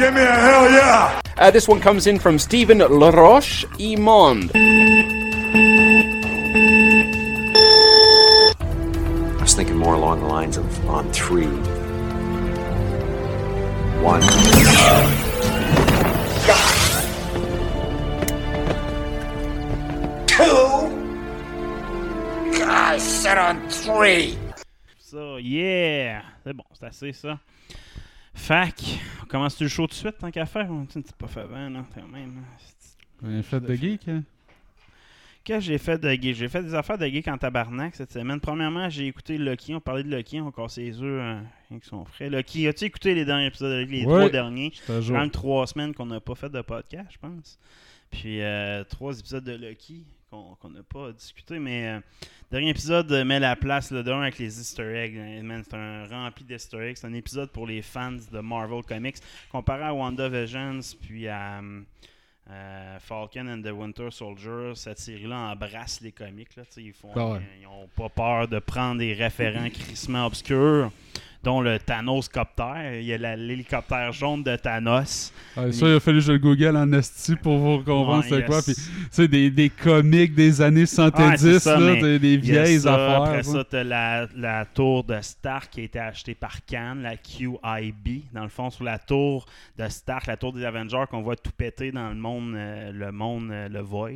Give me a hell yeah! Uh, this one comes in from Stephen Laroche Imond. I was thinking more along the lines of on three. One. I said on three. So, yeah! C'est bon, c'est assez ça. Fac, on commence le show tout de suite tant qu'à faire? Tu t'es pas fait avant, non, quand même. Un fait de geek, hein? Qu'est-ce que j'ai fait de geek? J'ai fait des affaires de geek en tabarnak cette semaine. Premièrement, j'ai écouté Lucky. On parlait de Lucky. On cassait les œufs hein, avec son frère. Lucky, as-tu écouté les derniers épisodes? de Lucky? Les Ouais. trois derniers? Quand même trois semaines qu'on n'a pas fait de podcast, je pense. Puis euh, trois épisodes de Lucky qu'on n'a pas discuté. Mais euh, dernier épisode euh, met la place le d'un avec les Easter eggs. Man, C'est un rempli d'Easter eggs. C'est un épisode pour les fans de Marvel Comics. Comparé à WandaVision puis à euh, Falcon and the Winter Soldier, cette série-là embrasse les comics. Là, ils font, Ah ouais. pas peur de prendre des référents crissement obscurs dont le Thanos Copter. Il y a l'hélicoptère jaune de Thanos. Ah, ça, il a fallu que je le google en esti pour vous comprendre Ouais, c'est quoi. Puis, tu sais, des, des comics des années Ouais, 70, c'est ça, là, mais des, vieilles ça, affaires. Après ça. t'as la, la tour de Stark qui a été achetée par Cannes, la QIB. Dans le fond, sur la tour de Stark, la tour des Avengers qu'on voit tout péter dans le monde, euh, le monde, euh, le Void.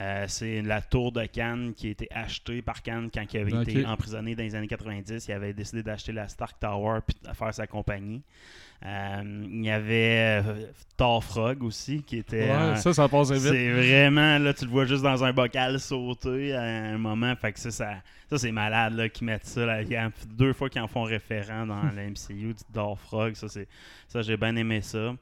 Euh, c'est la tour de Cannes qui a été achetée par Cannes quand il avait été emprisonné dans les années 90. Il avait décidé d'acheter la Stark Tower puis de faire sa compagnie. Euh, il y avait euh, Thor Frog aussi qui était. Ouais, ça, ça passait vite. c'est vraiment, là, tu le vois juste dans un bocal sauter à un moment. Fait que ça, ça, ça, c'est malade là, qu'ils mettent ça. Là. Il y a deux fois qu'ils en font référent dans la MCU, du Dark Frog. Ça, c'est, ça j'ai bien aimé ça.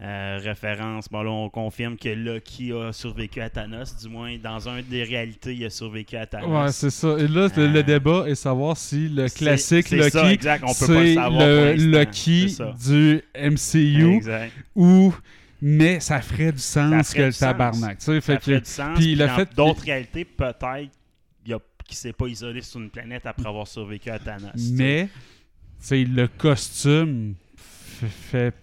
Euh, référence, bon là, on confirme que Loki a survécu à Thanos. Du moins, dans un des réalités, il a survécu à Thanos. Ouais, c'est ça. Et là, le, Euh, le débat est savoir si le classique c'est Loki, ça, exact. On peut pas le c'est le l'instant. Loki du MCU Exact. ou mais ça ferait du sens le tabarnak. Ça fait ferait que- du sens. puis Puis le fait d'autres réalités, peut-être qu'il s'est pas isolé sur une planète après avoir survécu à Thanos. Mais, tu sais, le costume fait,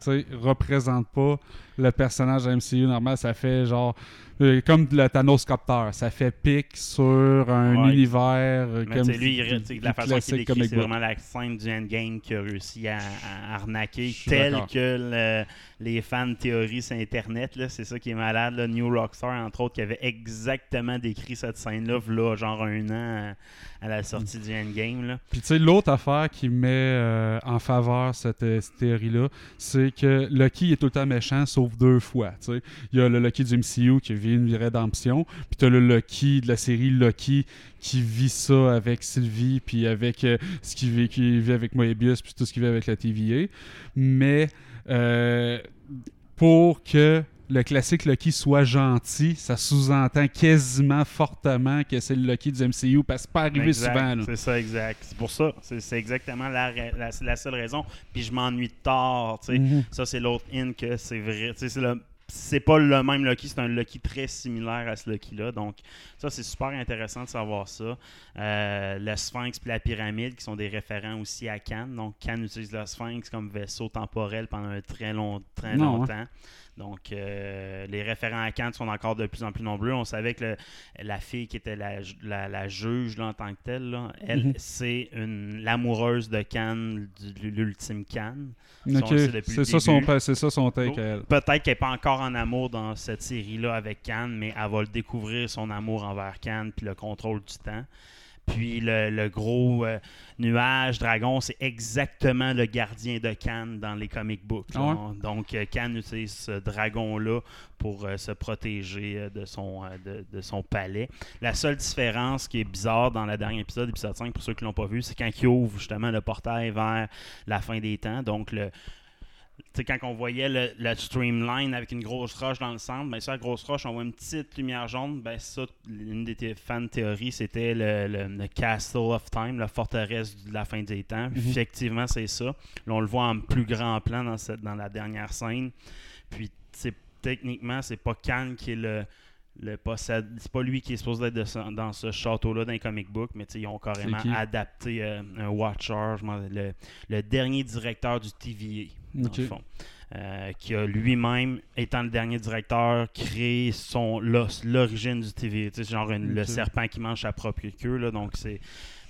tu sais, représente pas le personnage MCU normal. Ça fait genre, euh, comme le Thanos Copter, ça fait pic sur un Ouais. univers euh, Mais comme lui, il- la façon qu'il décrit, c'est vraiment la scène du endgame qui a réussi à, à arnaquer, tel que le- les fans théorisent Internet. C'est ça qui est malade. Là. New Rockstar, entre autres, qui avait exactement décrit cette scène-là, genre un an à, à la sortie du endgame. Là. Puis tu sais, l'autre affaire qui met euh, en faveur cette, cette théorie-là, c'est que Loki est tout le temps méchant, sauf deux fois. Il y a le Loki du MCU qui vit une rédemption, puis tu as le Loki de la série Loki qui vit ça avec Sylvie, puis avec euh, ce qu'il vit, qui vit avec Moebius, puis tout ce qu'il vit avec la TVA. Mais euh, pour que le classique Loki soit gentil, ça sous-entend quasiment fortement que c'est le Loki du MCU, parce que c'est pas arrivé Exact, souvent. C'est ça, exact. C'est pour ça. C'est exactement la, la, seule raison. Puis je m'ennuie tard. Mhm. Ça, c'est l'autre in que c'est vrai. C'est le- c'est pas le même Loki, c'est un Loki très similaire à ce Loki-là. Donc, ça, c'est super intéressant de savoir ça. Euh, le Sphinx et la pyramide, qui sont des référents aussi à Cannes. Donc, Cannes utilise le Sphinx comme vaisseau temporel pendant un très, long, très Non, longtemps. Donc, euh, les référents à Cannes sont encore de plus en plus nombreux. On savait que le- la fille qui était la, la, la juge là, en tant que telle, là, elle, Mhm. c'est l'amoureuse de Cannes, de l'ultime Cannes. C'est ça, son, ça son take à elle. Peut-être qu'elle n'est pas encore en amour dans cette série-là avec Cannes, mais elle va le découvrir, son amour envers Cannes, puis le contrôle du temps. Puis le, le gros euh, nuage dragon, c'est exactement le gardien de Cannes dans les comic books. Ah ouais? Donc euh, Cannes utilise ce dragon-là pour euh, se protéger euh, de, son, de, de son palais. La seule différence qui est bizarre dans le dernier épisode, épisode 5, pour ceux qui l'ont pas vu, c'est quand il ouvre justement le portail vers la fin des temps. Donc le, sais, quand on voyait le, le streamline avec une grosse roche dans le centre, ben sur la grosse roche, on voit une petite lumière jaune. Ben ça, une des thé- fans de théorie, c'était le, le- le Castle of Time, la forteresse de la fin des temps. Effectivement, c'est ça. Là, on le voit en plus grand plan dans, cette, dans la dernière scène. Puis, techniquement, c'est pas Khan qui est le, le possède. C'est pas lui qui est supposé être de ce- dans ce château-là dans les comic book, mais ils ont carrément adapté euh, un Watcher, le, le dernier directeur du TVA, dans le fond. Euh, qui a lui-même, étant le dernier directeur, créé son l'origine du TVA. Sais, genre une- le serpent qui mange sa propre queue. Là, donc c'est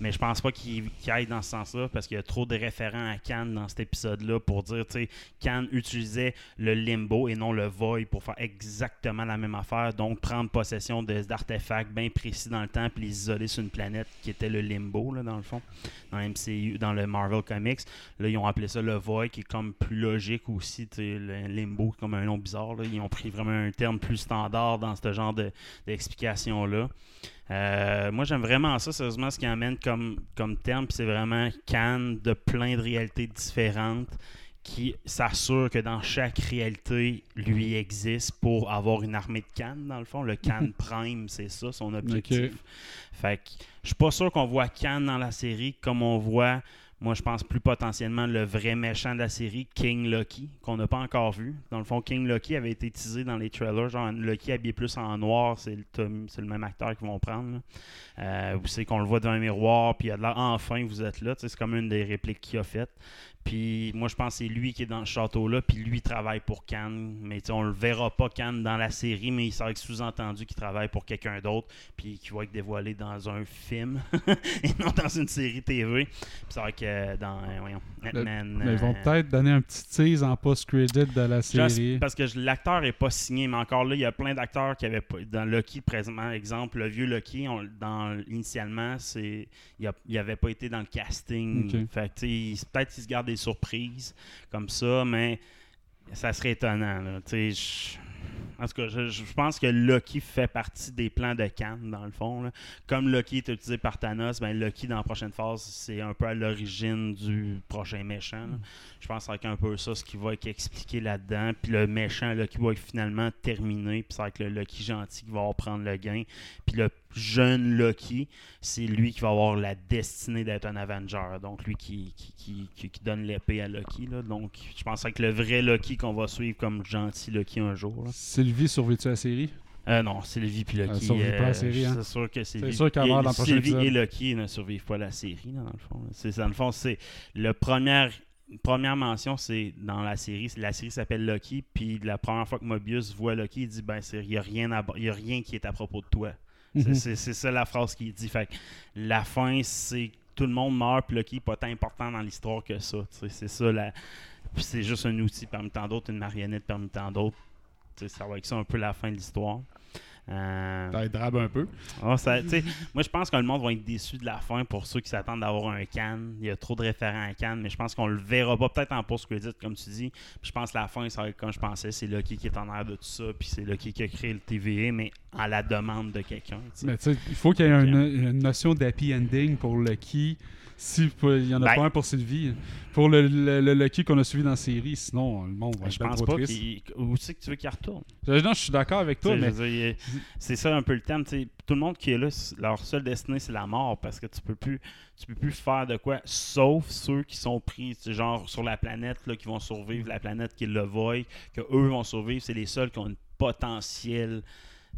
mais je pense pas qu'il aille dans ce sens-là parce qu'il y a trop de référents à Khan dans cet épisode-là pour dire, tu sais, Khan utilisait le limbo et non le void pour faire exactement la même affaire. Donc, prendre possession d'artefacts bien précis dans le temps puis les isoler sur une planète qui était le limbo, là, dans le fond, dans MCU, dans le Marvel Comics. Là, ils ont appelé ça le void qui est comme plus logique aussi, tu sais, le limbo, comme un nom bizarre. là. Ils ont pris vraiment un terme plus standard dans ce genre de- d'explication-là. Euh, moi, j'aime vraiment ça, sérieusement, ce qui amène comme, comme terme, puis c'est vraiment Cannes de plein de réalités différentes qui s'assure que dans chaque réalité, lui existe pour avoir une armée de Cannes, dans le fond. Le Cannes Prime, c'est ça, son objectif. Ok. Fait que je suis pas sûr qu'on voit Cannes dans la série comme on voit, moi je pense plus potentiellement le vrai méchant de la série, King Lucky, qu'on n'a pas encore vu. Dans le fond, King Lucky avait été teasé dans les trailers, genre Lucky habillé plus en noir, c'est le, même acteur qu'ils vont prendre. là. Euh, vous savez qu'on le voit devant un miroir, puis il a de enfin vous êtes là, c'est comme une des répliques qu'il a faites. Puis moi, je pense que c'est lui qui est dans ce château-là, puis lui travaille pour Cannes. Mais tu sais, on le verra pas Cannes dans la série, mais il serait sous-entendu qu'il travaille pour quelqu'un d'autre, puis qui va être dévoilé dans un film et non dans une série TV. Puis c'est vrai que dans, euh, voyons. Mais ils vont euh, peut-être donner un petit tease en post-credit de la série. parce que l'acteur est pas signé, mais encore là, il y a plein d'acteurs qui avaient pas. Dans Lucky, présentement, exemple, le vieux Lucky, on- dans, initialement, c'est il, a- il avait pas été dans le casting. Ok. Fait que, tu sais, il- peut-être qu'il se garde des surprises comme ça, mais ça serait étonnant. là. Je- En tout cas, je, je pense que Lucky fait partie des plans de Cannes, dans le fond. là. Comme Lucky est utilisé par Thanos, ben Lucky, dans la prochaine phase, c'est un peu à l'origine du prochain méchant. là. Je pense que ça va être un peu ça, ce qui va être expliqué là-dedans. Puis le méchant, Lucky, va être finalement terminé. Puis ça va être le Lucky gentil qui va avoir prendre le gain. Puis le jeune Lucky, c'est lui qui va avoir la destinée d'être un Avenger. Donc lui qui, qui, qui, qui- qui donne l'épée à Lucky. là. Donc je pense que le vrai Lucky qu'on va suivre comme gentil Lucky un jour. là. Sylvie survécu à la série? Euh, non, Sylvie puis Lucky. Elle survit pas à la série, hein? C'est sûr que Sylvie, sûr va et- dans Sylvie et Lucky ne survivent pas à la série, dans le fond. C'est, dans le fond, c'est le première, première mention, c'est dans la série. La série s'appelle Lucky, puis la première fois que Mobius voit Lucky, il dit ben il n'y a, rien à- y a rien qui est à propos de toi. C'est, Mhm. ça la phrase qu'il dit. Fait que la fin, c'est que tout le monde meurt, puis Lucky n'est pas tant important dans l'histoire que ça. C'est ça la. C'est juste un outil parmi tant d'autres, une marionnette parmi tant d'autres. Ça va être ça un peu la fin de l'histoire. Euh, Ça drabe un peu. ah, ça- moi, je pense que le monde va être déçu de la fin pour ceux qui s'attendent d'avoir un Cannes. Il y a trop de référents à Cannes, mais je pense qu'on le verra pas peut-être en post-credit, comme tu dis. Puis je pense que la fin, ça va être comme je pensais, c'est Lucky qui est en air de tout ça, puis c'est Lucky qui a créé le TVA, mais à la demande de quelqu'un. il faut qu'il y ait une, une notion d'happy ending pour Lucky. Si il n'y en a Ben- pas un pour Sylvie. Pour le, le, le Lucky qu'on a suivi dans la série, sinon le monde va je pense pas qu'il. Où c'est que tu veux qu'il retourne? Je- Non, je suis d'accord avec toi, mais c'est ça un peu le thème. Tout le monde qui est là, leur seule destinée, c'est la mort parce que tu peux plus tu peux plus faire de quoi, sauf ceux qui sont pris, genre sur la planète, là, qui vont survivre, la planète qui le Void, que eux vont survivre, c'est les seuls qui ont une potentiel.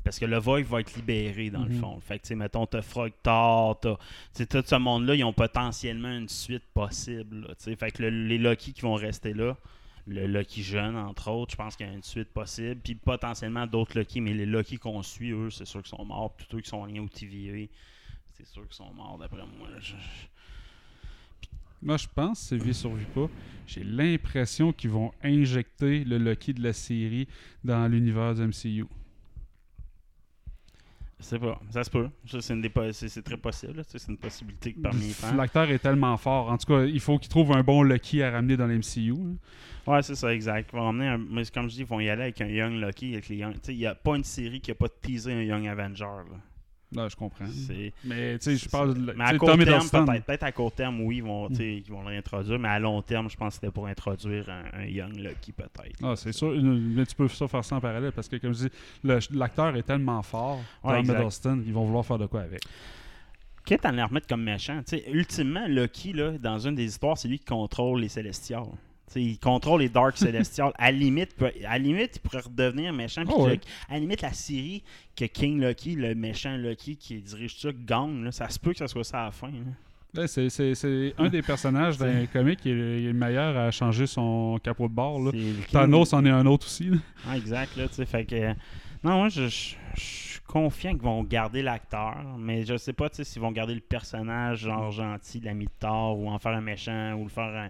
Parce que le Void va être libéré dans le Mhm. fond. Fait que, tu sais, mettons, t'as Frogtar, t'as. Tu sais, tout ce monde-là, ils ont potentiellement une suite possible. là, fait que le- les Lucky qui vont rester là, le Lucky jeune, entre autres, je pense qu'il y a une suite possible. Puis potentiellement d'autres Lucky, mais les Lucky qu'on suit, eux, c'est sûr qu'ils sont morts. Puis tous qui sont liés au TVA, c'est sûr qu'ils sont morts, d'après moi. Je- moi je pense que Sylvie survit pas. J'ai l'impression qu'ils vont injecter le Lucky de la série dans l'univers du MCU. Je sais pas, ça se peut. C'est, très possible. C'est une possibilité que parmi les fans. L'acteur est tellement fort. En tout cas, il faut qu'il trouve un bon Lucky à ramener dans l'MCU. là. Ouais, c'est ça, exact. Ils vont ramener un- mais comme je dis, ils vont y aller avec un Young Lucky. Avec les Young... Il n'y a pas une série qui n'a pas teasé un Young Avenger. là. Non, je comprends. Mais tu sais, je parle de. Mais à court terme, peut-être. Peut-être à court terme, oui, ils vont, sais, ils vont le réintroduire. Mais à long terme, je pense que c'était pour introduire un, un Young Lucky, peut-être. Ah, c'est sûr. Mais tu peux ça faire ça en parallèle parce que, comme je dis, l'acteur est tellement fort, Ouais. Hiddleston, ils vont vouloir faire de quoi avec. Quitte à le remettre comme méchant? Tu sais, ultimement, Lucky, là, dans une des histoires, c'est lui qui contrôle les Célestials. Il contrôle les Dark Célestials. à, la limite, à limite, il pourrait redevenir méchant. Oh, ouais. À la limite, la série que King Lucky, le méchant Lucky qui dirige ça, gagne, là, ça se peut que ça soit ça à la fin. c'est- un des personnages d'un comic qui est le, meilleur à changer son capot de bord. là. Thanos en est un autre aussi. là. Ah, exact, là, fait que... Non, moi, je, je- je suis confiant qu'ils vont garder l'acteur, mais je sais pas, tu sais, s'ils vont garder le personnage, genre gentil, l'ami de Thor, ou en faire un méchant, ou le faire un...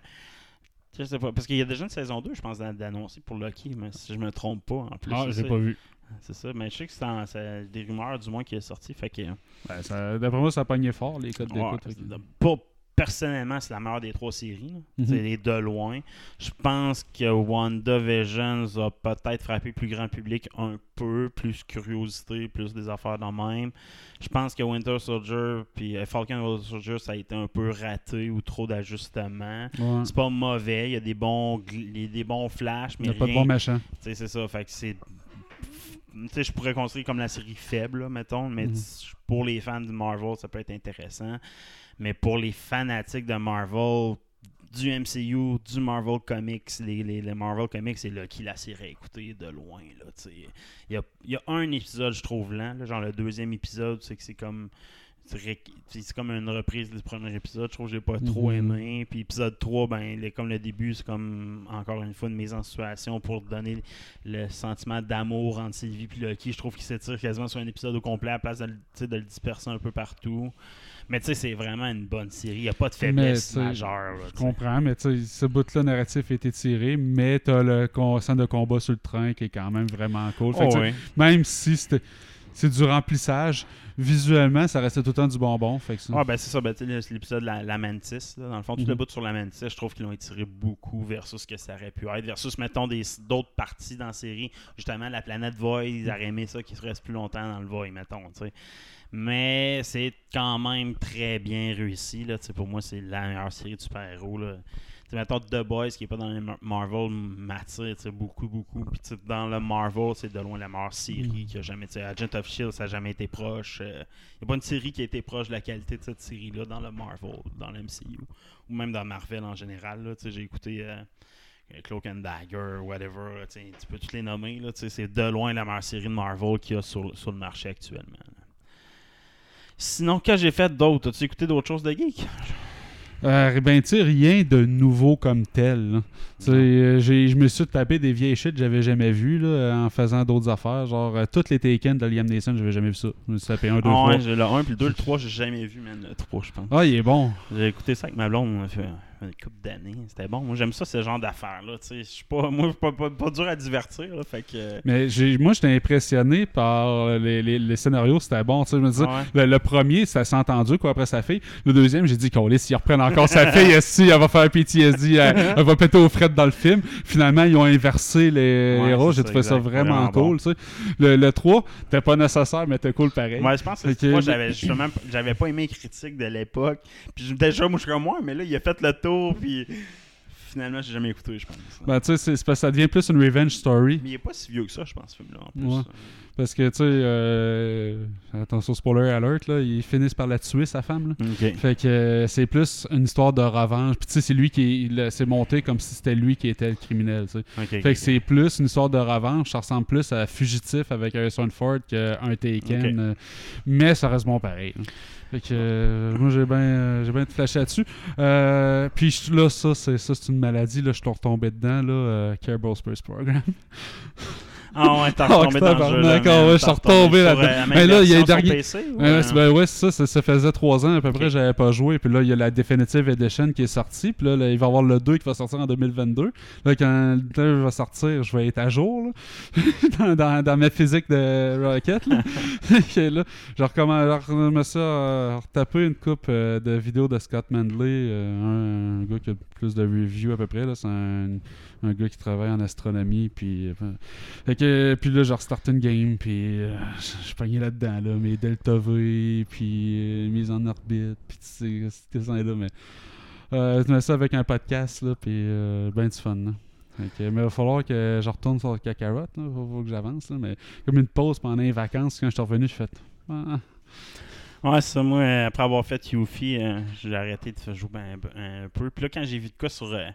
Je sais pas, parce qu'il y a déjà une saison 2, je pense, d'a- d'annoncer pour Loki, mais si je me trompe pas, en plus. Ah, j'ai pas vu. C'est ça, mais je sais que c'est des rumeurs, du moins, qui est sorti, fait que... Ben, D'après moi, ça pognait fort, les codes Ouais, d'écoute. pas personnellement, c'est la meilleure des trois séries. Mhm. C'est les de loin. Je pense que WandaVision a peut-être frappé plus grand public un peu, plus curiosité, plus des affaires dans même. Je pense que Winter Soldier puis euh, Falcon Winter Soldier, ça a été un peu raté ou trop d'ajustements. Ouais. C'est pas mauvais, il y a des bons, gl- il y a des bons flashs, Il mais n'y a pas de rien- bon machin. tu sais, c'est ça. Fait que c'est. Je pourrais construire comme la série faible, là, mettons, mais Mhm. pour les fans de Marvel, ça peut être intéressant. Mais pour les fanatiques de Marvel, du MCU, du Marvel Comics, les, les, les Marvel Comics, c'est Lucky la série à écouter de loin. Là, il, y a, il y a un épisode, je trouve, lent. là, genre le deuxième épisode, c'est que c'est comme. C'est comme une reprise du premier épisode. Je trouve que j'ai pas trop Mhm. aimé. Puis épisode 3, ben, les- comme le début, c'est comme encore une fois une mise en situation pour donner le sentiment d'amour entre Sylvie et Lucky. Je trouve qu'il s'étire quasiment sur un épisode au complet à la place de, le- de le disperser un peu partout. Mais tu sais, c'est vraiment une bonne série. Il n'y a pas de faiblesse tu majeure. là, Je tu comprends, mais tu sais, ce bout-là narratif a été tiré, mais t'as le con- scène de combat sur le train qui est quand même vraiment cool. Fait Oh, tu. Même si c'était- c'est du remplissage, visuellement, ça restait tout le temps du bonbon. Fait que ça- Ouais, ben c'est ça. Ben, tu le- l'épisode de la, la Mantis. là. Dans le fond, tout Mhm. le bout sur la Mantis, je trouve qu'ils l'ont étiré beaucoup versus ce que ça aurait pu être. Versus, mettons, des- d'autres parties dans la série. Justement, la planète Void, ils auraient aimé ça, qu'ils se restent plus longtemps dans le Void, mettons. tu sais. Mais c'est quand même très bien réussi. Là. Pour moi, c'est la meilleure série de super-héros. mettons, The Boys, qui n'est pas dans les Mar- Marvel, m'attire beaucoup, beaucoup. Puis dans le Marvel, c'est de loin la meilleure série qui a jamais. Agent of Shield, ça n'a jamais été proche. Il n'y a pas une série qui a été proche de la qualité de cette série-là dans le Marvel, dans le MCU. Ou même dans Marvel en général. J'ai écouté. euh, Cloak and Dagger, whatever, tu peux tous les nommer. C'est de loin la meilleure série de Marvel qu'il y a sur, sur le marché actuellement. là. Sinon, que j'ai fait d'autre? As-tu écouté d'autres choses de geek? Euh, ben, tu rien de nouveau comme tel. euh, je me suis tapé des vieilles shit que j'avais jamais vues là, en faisant d'autres affaires. Genre, euh, toutes les Taken de Liam Neeson, j'avais jamais vu ça. Je me suis tapé un, deux Ah ouais, le 1 puis le 2, le 3, j'ai jamais vu, man. Le 3, je pense. Ah, il est bon. J'ai écouté ça avec ma blonde, fait une couple d'années. C'était bon. Moi, j'aime ça, ce genre d'affaires-là. Je suis pas, moi, je suis pas, pas, pas dur à divertir. Là, fait que. Mais moi, j'étais impressionné par les, les- les scénarios, c'était bon. Je me disais, Ouais. le, le premier, ça s'est entendu quoi après sa fille. Le deuxième, j'ai dit, qu'on s'ils reprennent encore sa fille, si elle va faire PTSD, elle, elle va péter aux frettes dans le film. Finalement, ils ont inversé les Ouais, héros. J'ai trouvé ça exact. vraiment, cool. Le, le 3, c'était pas nécessaire, mais c'était cool pareil. Moi, je pense que que- moi, j'avais justement, j'avais pas aimé les critiques de l'époque. Puis je- déjà, moi, je suis comme moi, mais là, il a fait le tour, puis finalement, j'ai jamais écouté, je pense. Ben, tu sais, c'est- parce que ça devient plus une revenge story. Mais il est pas si vieux que ça, je pense, ce film-là, en plus. Ouais. Parce que, tu sais, euh, attention, spoiler alert, là, ils finissent par la tuer, sa femme. Là. Fait que euh, c'est plus une histoire de revanche. Puis tu sais, c'est lui qui s'est monté comme si c'était lui qui était le criminel. tu sais. Ok, Fait que c'est plus une histoire de revanche. Ça ressemble plus à Fugitif avec Harrison Ford qu'un Taken. Euh, mais ça reste bon pareil. Fait que euh, moi j'ai bien euh, bien flashé là-dessus. Euh, puis là ça c'est une maladie là je suis retombé dedans là euh, Kerbal Space Program. Ah ouais, t'as retombé dans le jeu. man. ah ouais, je suis retombé là-dedans. euh, Mais là, il y a version sur dernier- PC, ou, Ouais, euh, c'est- ben ouais, ça, ça, faisait trois ans à peu près, j'avais pas joué. Puis là, il y a la Definitive Edition qui est sortie. Puis là, il va y avoir le 2 qui va sortir en 2022. Là, quand le 2 va sortir, je vais être à jour là. dans, ma physique de Rocket. Là. Là, je remets ça, euh, retaper une coupe euh, de vidéos de Scott Mandley, un, un gars qui a plus de reviews à peu près. là. C'est un, un gars qui travaille en astronomie. Puis, euh, fait que, puis là, je restarté une game, puis euh, je pognais là-dedans, là, mes Delta V, puis euh, mise en orbite, puis tu sais, c'était ça là, mais euh, je mets ça avec un podcast, là, puis euh, ben du fun, mais il va falloir que je retourne sur le Kakarot, là, faut, que j'avance, mais comme une pause pendant les vacances, quand je suis revenu, je fais ah, Ouais, ça, moi, après avoir fait Yuffie, j'ai arrêté de jouer ben- un, un peu. Puis là, quand j'ai vu de quoi sur. j'ai-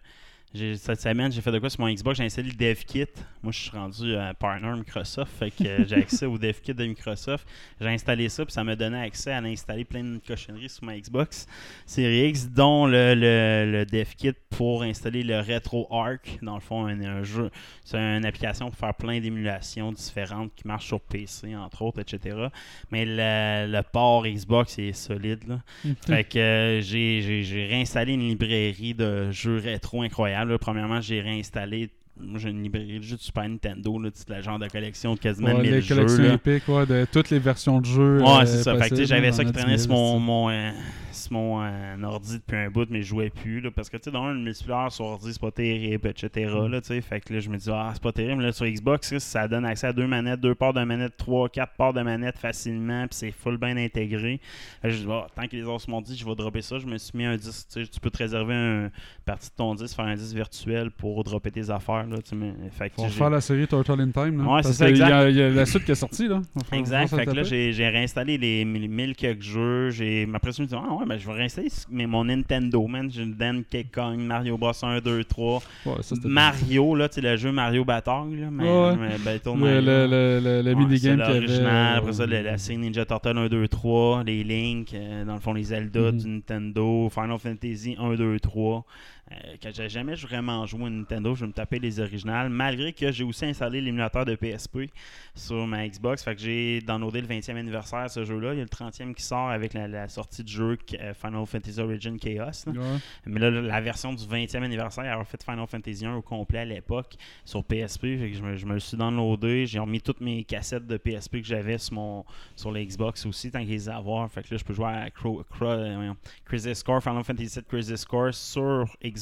cette semaine, j'ai fait de quoi sur mon Xbox, j'ai installé le DevKit. Moi, je suis rendu euh, partner Microsoft, fait que euh, j'ai accès au DevKit de Microsoft. J'ai installé ça, puis ça m'a donné accès à installer plein de cochonneries sur ma Xbox Series X, dont le, le, le DevKit pour installer le RetroArch. Dans le fond, un, un jeu, c'est une application pour faire plein d'émulations différentes qui marchent sur PC, entre autres, etc. Mais le, le port Xbox est solide, là. Fait que euh, j'ai, réinstallé une librairie de jeux rétro incroyable. là. Premièrement, j'ai réinstallé. Moi, j'ai une librairie de jeux de Super Nintendo, là, c'est le genre de collection de quasiment ouais, 1000 les jeux. épiques, ouais, de toutes les versions de jeu. Ouais, euh, c'est ça. J'avais ça qui traînait sur mon, mon, euh, sur mon euh, ordi depuis un bout, mais je jouais plus. Là, parce que, tu sais, dans le multiplayer sur ordi, c'est pas terrible, etc. Mm. Là, fait que là, je me dis, ah, c'est pas terrible. Là, sur Xbox, là, ça donne accès à deux manettes, deux ports de manette, trois, quatre ports de manette facilement, puis c'est full bien intégré. Je dis, ah, tant que les autres m'ont dit, je vais dropper ça. Je me suis mis un disque. Tu sais, tu peux te réserver une partie de ton disque, faire un disque virtuel pour dropper tes affaires. Là, mais, fait que, faire la série Turtle in Time. Là, Ouais, parce c'est ça, il y a- y, la suite qui est sortie. Là. Exact. Fait que là, j'ai réinstallé les mille quelques jeux. J'ai après je me dis, ah ouais, ben, je vais ce- mais mon Nintendo, man. J'ai le Donkey Kong, Mario Bros 1, 2, 3. Ouais, ça, c'était Mario, là, tu sais, le jeu Mario Bataille, là. Mais, Ouais. mais Battle le, Mario. le, le, le, le Ouais, minigame avait. euh, Après ça, la, la série Ninja Turtle 1, 2, 3, les Link, euh, dans le fond, les Zelda Mhm. du Nintendo, Final Fantasy 1, 2, 3. Euh, quand j'ai jamais vraiment joué à Nintendo, je vais me taper les originales, malgré que j'ai aussi installé l'émulateur de PSP sur ma Xbox. Fait que j'ai downloadé le 20e anniversaire ce jeu-là. Il y a le 30e qui sort avec la, la sortie du jeu euh, Final Fantasy Origin Chaos. là. ouais. Mais là, la version du 20e anniversaire, avoir fait Final Fantasy 1 au complet à l'époque sur PSP. Fait que je, me, je me le suis downloadé. J'ai remis toutes mes cassettes de PSP que j'avais sur mon sur la Xbox aussi, tant qu'ils les a à voir. Fait que là, je peux jouer à Cro- Cro- euh, Score, Final Fantasy 7 Crisis Score sur Xbox.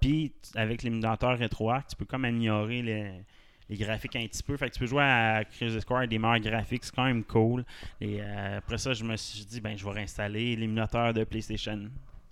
Puis avec l'émulateur RetroArch, tu peux comme améliorer les, graphiques un petit peu. Fait que tu peux jouer à Score avec des meilleurs graphiques, c'est quand même cool. Et euh, après ça, je me suis dit, ben, je vais réinstaller l'émulateur de PlayStation.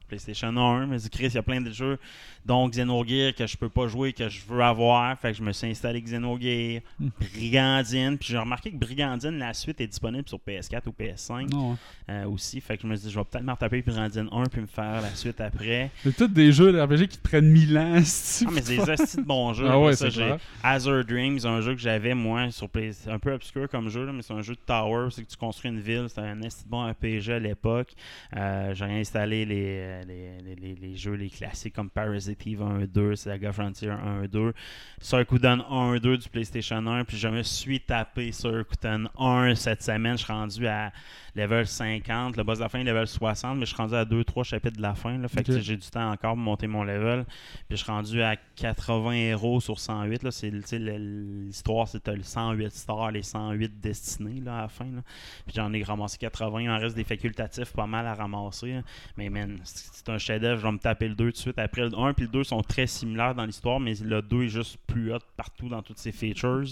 PlayStation 1, mais Chris, il y a plein de jeux, dont Xenogear que je peux pas jouer, que je veux avoir. Fait que je me suis installé Xenogear, Brigandine. Puis j'ai remarqué que Brigandine, la suite est disponible sur PS4 ou PS5 Non, ouais. euh, aussi. Fait que je me suis dit, je vais peut-être me retaper Brigandine 1 puis me faire la suite après. C'est tous des jeux de RPG qui te prennent 1000 ans. Ah, mais c'est des hosties de bons jeux. Ah ouais, ça, j'ai. Azure Dreams, un jeu que j'avais moi sur Play... un peu obscur comme jeu, là, mais c'est un jeu de tower, c'est que tu construis une ville, c'était un esti de bon RPG à l'époque. Euh, j'ai installé les, les, les, les- les jeux, les classiques comme Parasite Eve 1, 2, Saga Frontier 1, 2, Suikoden 1, 2 du PlayStation 1, puis je me suis tapé Suikoden 1 cette semaine, je suis rendu à level 50, le boss de la fin level 60, mais je suis rendu à 2-3 chapitres de la fin, là, fait que j'ai du temps encore pour monter mon level. Puis je suis rendu à 80 héros sur 108. Là. C'est, l'histoire, c'était le 108 stars, les 108 destinés là, à la fin. Là. Puis j'en ai ramassé 80. Il en reste des facultatifs pas mal à ramasser. là. Mais man, c'est un chef-d'œuvre. Je vais me taper le 2 tout de suite. Après, le 1 puis le 2 sont très similaires dans l'histoire, mais le 2 est juste plus hot partout dans toutes ses features.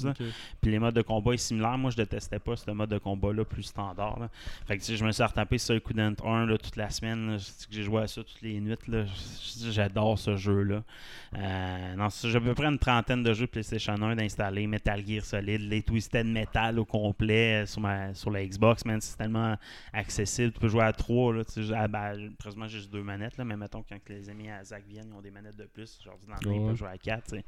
Puis les modes de combat est similaire. Moi, je détestais pas ce mode de combat-là plus standard. là. Fait que sais, je me suis retapé Suikoden 1 là, toute la semaine. J'ai joué à ça toutes les nuits. J'adore ce jeu-là. Euh, non, c'est- j'ai à peu près une trentaine de jeux PlayStation 1 d'installer. Metal Gear Solid, les Twisted Metal au complet euh, sur, ma, sur la Xbox. Man, c'est tellement accessible. Tu peux jouer à 3. Là, tu sais, à- ben, juste deux manettes. Là, mais mettons, quand les amis à Zach viennent, ils ont des manettes de plus. Genre, dans le Ouais. peuvent jouer à 4. tu sais.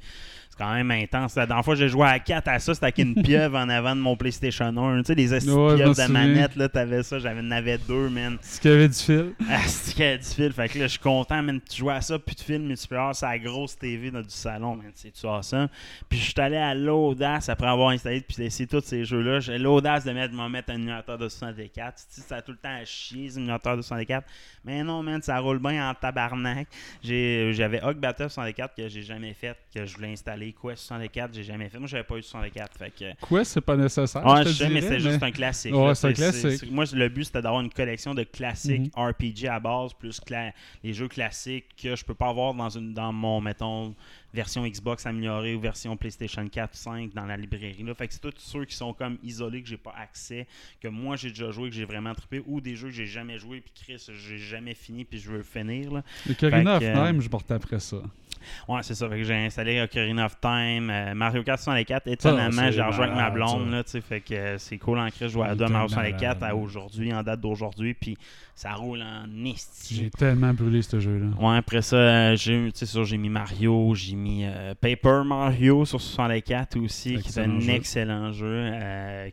C'est quand même intense. La dernière fois j'ai joué à 4 à ça, c'était avec une pieuvre en avant de mon PlayStation 1. Tu sais, les Ouais, pieuvres de manettes, là, t'avais ça. J'avais avais deux, man. Est-ce qu'il y avait du fil? Ah, c'est qu'il y a du fil. Fait que là, je suis content, man. Tu joues à ça, puis de film multiplayer, c'est la grosse TV dans du salon, man. C'est-tu ça? Puis je suis allé à l'audace après avoir installé puis laissé tous ces jeux-là. J'ai l'audace de mettre, m'en mettre un émulateur de 64. Tu sais, ça a tout le temps à chier, ces émulateurs de 64. Mais non, man, ça roule bien en tabarnak. J'avais Hog Battle 64 que j'ai jamais fait, que je voulais installer. Quest 64, j'ai jamais fait. Moi, j'avais pas eu 64. Fait que. Quoi, c'est pas nécessaire. Ouais, je sais, mais c'est juste un classique. Ouais, là. c'est un classique. Moi, le but, c'était d'avoir une collection de classiques Mhm. RPG à base, plus les jeux classiques que je peux pas avoir dans, une, dans mon, mettons, version Xbox améliorée ou version PlayStation 4 5 dans la librairie. Là. Fait que c'est tous ceux qui sont comme isolés, que j'ai pas accès, que moi j'ai déjà joué, que j'ai vraiment trippé, ou des jeux que j'ai jamais joué, puis Chris, j'ai jamais fini, puis je veux le finir. Là. Le Fait of Time, je porte après ça. Ouais, c'est ça. Fait que j'ai installé Ocarina of Time, euh, Mario Kart 64. Étonnamment, j'ai rejoint avec ma blonde. Là, fait que euh, c'est cool en à Il deux à était Mario 64 malade. à aujourd'hui, en date d'aujourd'hui. Puis ça roule en J'ai esti. tellement brûlé ce jeu-là. Ouais, après ça, euh, j'ai j'ai mis Mario, j'ai mis euh, Paper Mario sur 64 aussi, qui est un jeu. excellent jeu.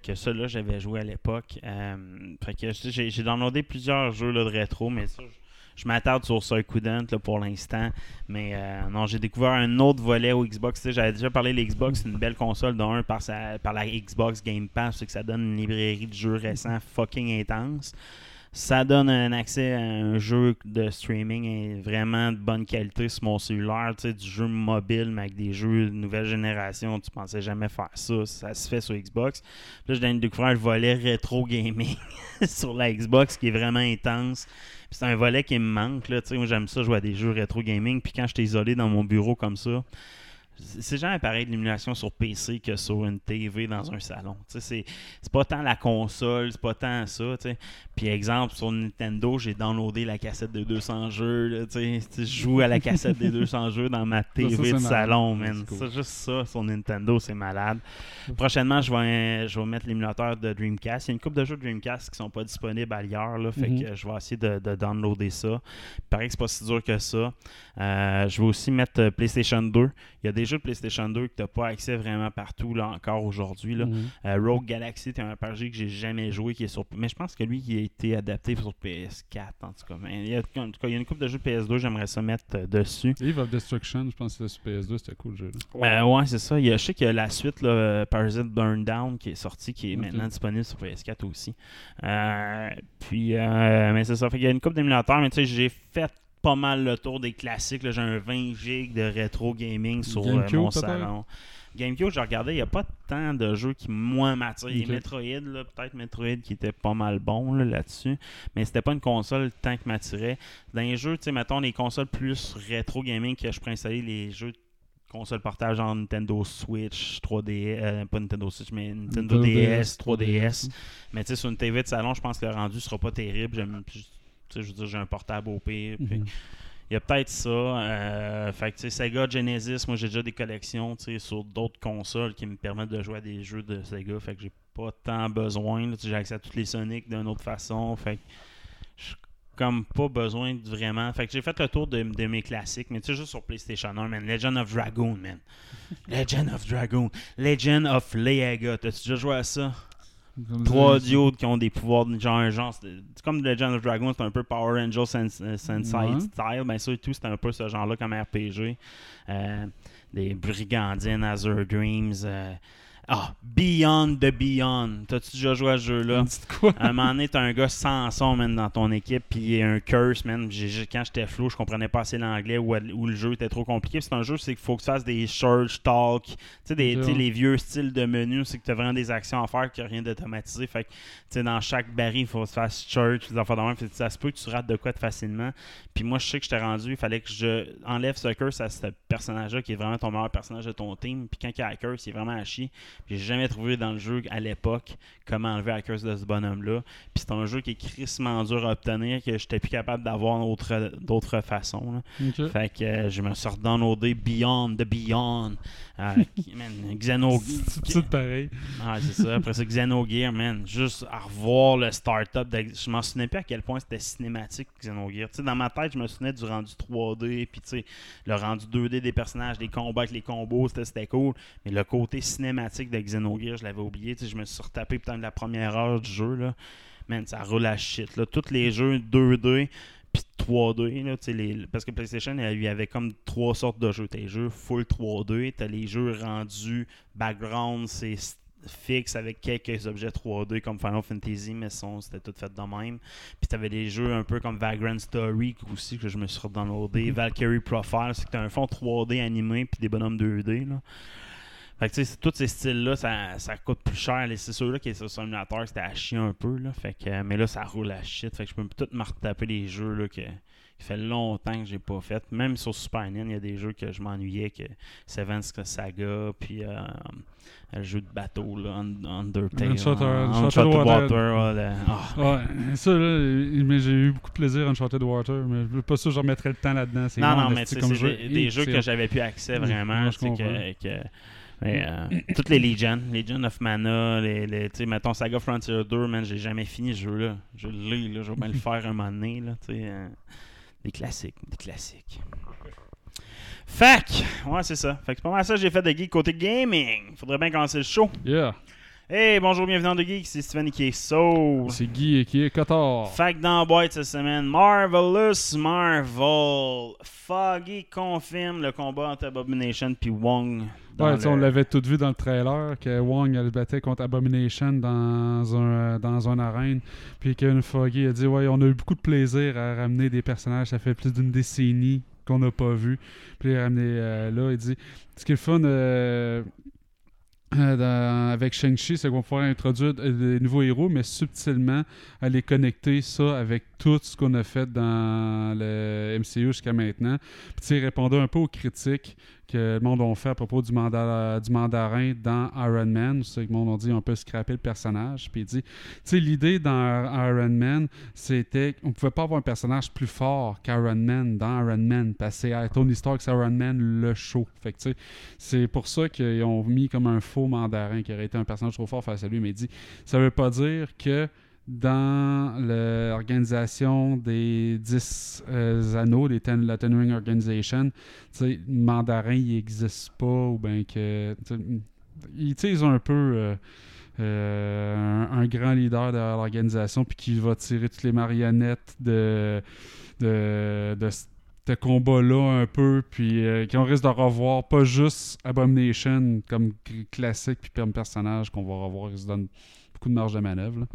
que ça, là, j'avais joué à l'époque. Fait que j'ai j'ai downloadé plusieurs jeux là, de rétro, mais ça, je- je m'attarde sur Suicudent là, pour l'instant. Mais euh, non, j'ai découvert un autre volet au Xbox. Tu sais, J'avais déjà parlé de l'Xbox, c'est une belle console d'un par, par la Xbox Game Pass, c'est que ça donne une librairie de jeux récents fucking intense. Ça donne un accès à un jeu de streaming vraiment de bonne qualité sur mon cellulaire, tu sais, du jeu mobile, mais avec des jeux de nouvelle génération. Tu pensais jamais faire ça. Ça se fait sur Xbox. Là, je viens de découvrir le volet rétro gaming sur la Xbox qui est vraiment intense. C'est un volet qui me manque. Là, moi, j'aime ça jouer à des jeux rétro gaming. Puis quand j'étais isolé dans mon bureau comme ça, c'est jamais pareil de l'émulation sur PC que sur une TV dans un salon. C'est pas tant la console, c'est pas tant ça. tu sais. Puis exemple, sur Nintendo, j'ai downloadé la cassette de 200 jeux. Je joue à la cassette des 200 jeux dans ma TV ça, de salon, C'est cool. Juste ça sur Nintendo, c'est malade. Prochainement, je vais, je vais mettre l'émulateur de Dreamcast. Il y a une couple de jeux de Dreamcast qui sont pas disponibles ailleurs. Là, fait Mhm. que je vais essayer de, de downloader ça. Il paraît que c'est pas si dur que ça. Euh, je vais aussi mettre euh, PlayStation 2. Il y a des jeux de PlayStation 2 que tu n'as pas accès vraiment partout là, encore aujourd'hui. là. Mhm. Euh, Rogue Galaxy, c'est un RPG que j'ai jamais joué qui est sur. Mais je pense que lui, il a été adapté sur PS4 en tout cas. Mais il y a, en tout cas, il y a une couple de jeux PS2, j'aimerais ça mettre euh, dessus. Eve of Destruction, je pense que sur PS2, c'était cool le jeu. là. Ouais, c'est ça. Il y a, je sais qu'il y a la suite, là, euh, Parasite Burn Down, qui est sortie, qui est maintenant disponible sur PS4 aussi. Puis, euh, mais c'est ça. Fait qu'il y a une coupe d'émulateurs, mais tu sais, j'ai fait pas mal le tour des classiques. là. J'ai un 20 GB de rétro gaming sur euh, mon salon. GameCube, j'ai regardé, il n'y a pas tant de jeux qui, moi, m'attirent. Il y a Ok. Metroid, là, peut-être Metroid qui était pas mal bon là, là-dessus, mais c'était pas une console tant que m'attirait. Dans les jeux, tu sais, mettons, les consoles plus rétro gaming que je pourrais installer, les jeux console portage genre Nintendo Switch, 3D, euh, pas Nintendo Switch, mais Nintendo, DS, 3DS. Mais tu sais, sur une TV de salon, je pense que le rendu sera pas terrible. J'aime- je veux dire, j'ai un portable au pire. puis Mhm. il y a peut-être ça. euh, fait que, Sega Genesis, moi j'ai déjà des collections sur d'autres consoles qui me permettent de jouer à des jeux de Sega. Fait que j'ai pas tant besoin. J'ai accès à toutes les Sonic d'une autre façon. Fait que j'ai comme pas besoin de vraiment. Fait que j'ai fait le tour de, de mes classiques, mais tu sais, juste sur PlayStation 1, man. Legend of Dragoon, man. Legend of Dragoon. Legend of Leaga. T'as-tu déjà joué à ça? Trois duos qui ont des pouvoirs de genre, genre c'est comme Legend of Dragon, c'est un peu Power Angel euh, Sensei Ouais. style, ça et tout, c'est un peu ce genre-là comme RPG. Euh, des brigandines, Azure Dreams. euh, Ah, Beyond the Beyond. T'as-tu déjà joué à ce jeu-là? Quoi? À un moment donné, t'as un gars sans son, man, dans ton équipe, puis il y a un curse, man. Quand j'étais flou, je comprenais pas assez l'anglais ou, ou le jeu était trop compliqué. C'est un jeu, c'est qu'il faut que tu fasses des search, talk, tu sais, des- les vieux styles de menu, c'est que t'as vraiment des actions à faire, qu'il n'y a rien d'automatisé. Fait que, tu sais, dans chaque baril, il faut que tu fasses search, les affaires de même. Fait que ça se peut que tu rates de quoi de facilement. Puis moi, je sais que j'étais rendu, il fallait que je enlève ce curse à ce personnage-là, qui est vraiment ton meilleur personnage de ton team. Puis quand il y a un curse, il est vraiment à chier. J'ai jamais trouvé dans le jeu à l'époque comment enlever la curse de ce bonhomme-là. Puis c'est un jeu qui est crissement dur à obtenir, que j'étais plus capable d'avoir d'autres d'autres façons. là. Fait que euh, je me suis redownloadé Beyond the Beyond. Qui- man, Xeno... C'est tout pareil. Ah, c'est ça. Après ça, Xenogear, man. Juste à revoir le start-up. de- Je m'en souvenais plus à quel point c'était cinématique, Xenogear. Tu sais, dans ma tête, je me souvenais du rendu 3D, puis tu sais, le rendu 2D des personnages, des combats avec les combos, c'était- c'était cool. Mais le côté cinématique de Xenogear, je l'avais oublié. Tu sais, je me suis retapé peut-être la première heure du jeu, là. Man, ça roule à shit, là. Tous les jeux 2D, puis 3D, là, les- parce que PlayStation, il y avait comme trois sortes de jeux. T'as les jeux full 3D, t'as les jeux rendus background, c'est fixe avec quelques objets 3D comme Final Fantasy, mais son, c'était tout fait de même. Puis t'avais des jeux un peu comme Vagrant Story aussi que je me suis redownloadé. Valkyrie Profile, c'est que t'as un fond 3D animé puis des bonhommes 2D, là. Fait que tu sais, tous ces styles-là, ça, ça coûte plus cher. Les- C'est sûr qui est sur simulateur, c'était à chier un peu. Là. Fait que, mais là, ça roule à shit. Fait que je peux tout me retaper les jeux là, que, Il fait longtemps que j'ai pas fait. Même sur Super NES, il y a des jeux que je m'ennuyais, que Seven's Saga, puis euh, le jeu de bateau, là, Un- Undertale. Uncharted- hein, Uncharted Water. ouais, le- ah, Ouais, ça, là, mais j'ai eu beaucoup de plaisir à Uncharted Water, mais je veux pas sûr que je remettrais le temps là-dedans. Non, non, là, mais c'est des, des jeux que j'avais plus accès vraiment. ouais, je que, que- euh, toutes les Legion, Legion of Mana, les, les, tu sais, mettons Saga Frontier 2, man, j'ai jamais fini ce jeu-là. Je l'ai, là, je vais bien le faire un moment donné, là, euh, des classiques, des classiques. Fac! Ouais, c'est ça. Fait que c'est pas mal ça que j'ai fait de geek côté gaming. Faudrait bien commencer le show. Hey, bonjour, bienvenue dans The Geek, c'est Steven qui est Sauce. c'est Guy et qui est Cotard. Fac dans la boîte cette semaine. Marvelous Marvel. Foggy confirme le combat entre Abomination puis Wong. dans Ouais, sais, on le- l'avait tout vu dans le trailer que Wong elle battait contre Abomination dans un dans une arène, puis Kevin Foggy a dit ouais, on a eu beaucoup de plaisir à ramener des personnages, ça fait plus d'une décennie qu'on n'a pas vu. Puis il a ramené euh, là, il dit ce qui est le fun euh, avec Shang-Chi, c'est qu'on va pouvoir introduire des nouveaux héros, mais subtilement aller connecter ça avec tout ce qu'on a fait dans le MCU jusqu'à maintenant. Puis répondait un peu aux critiques que le monde a fait à propos du, manda- du mandarin dans Iron Man. C'est que le monde a dit on peut scraper le personnage. Puis il dit, tu sais, l'idée dans Iron Man, c'était qu'on pouvait pas avoir un personnage plus fort qu'Iron Man dans Iron Man, parce c'est euh, Tony Stark, c'est Iron Man le show. Fait que tu sais, c'est pour ça qu'ils ont mis comme un faux mandarin qui aurait été un personnage trop fort face à lui. Mais il dit, ça veut pas dire que dans l'organisation des 10 euh, anneaux, les ten, la Ten Ring Organization, mandarin, il n'existe pas, ou bien que. Ils utilisent un peu euh, euh, un, grand leader de l'organisation, puis qui va tirer toutes les marionnettes de, de, de ce combat-là un peu, puis qu'on risque de revoir pas juste Abomination comme classique, puis comme personnage qu'on va revoir, il se donne beaucoup de marge de manœuvre. Là.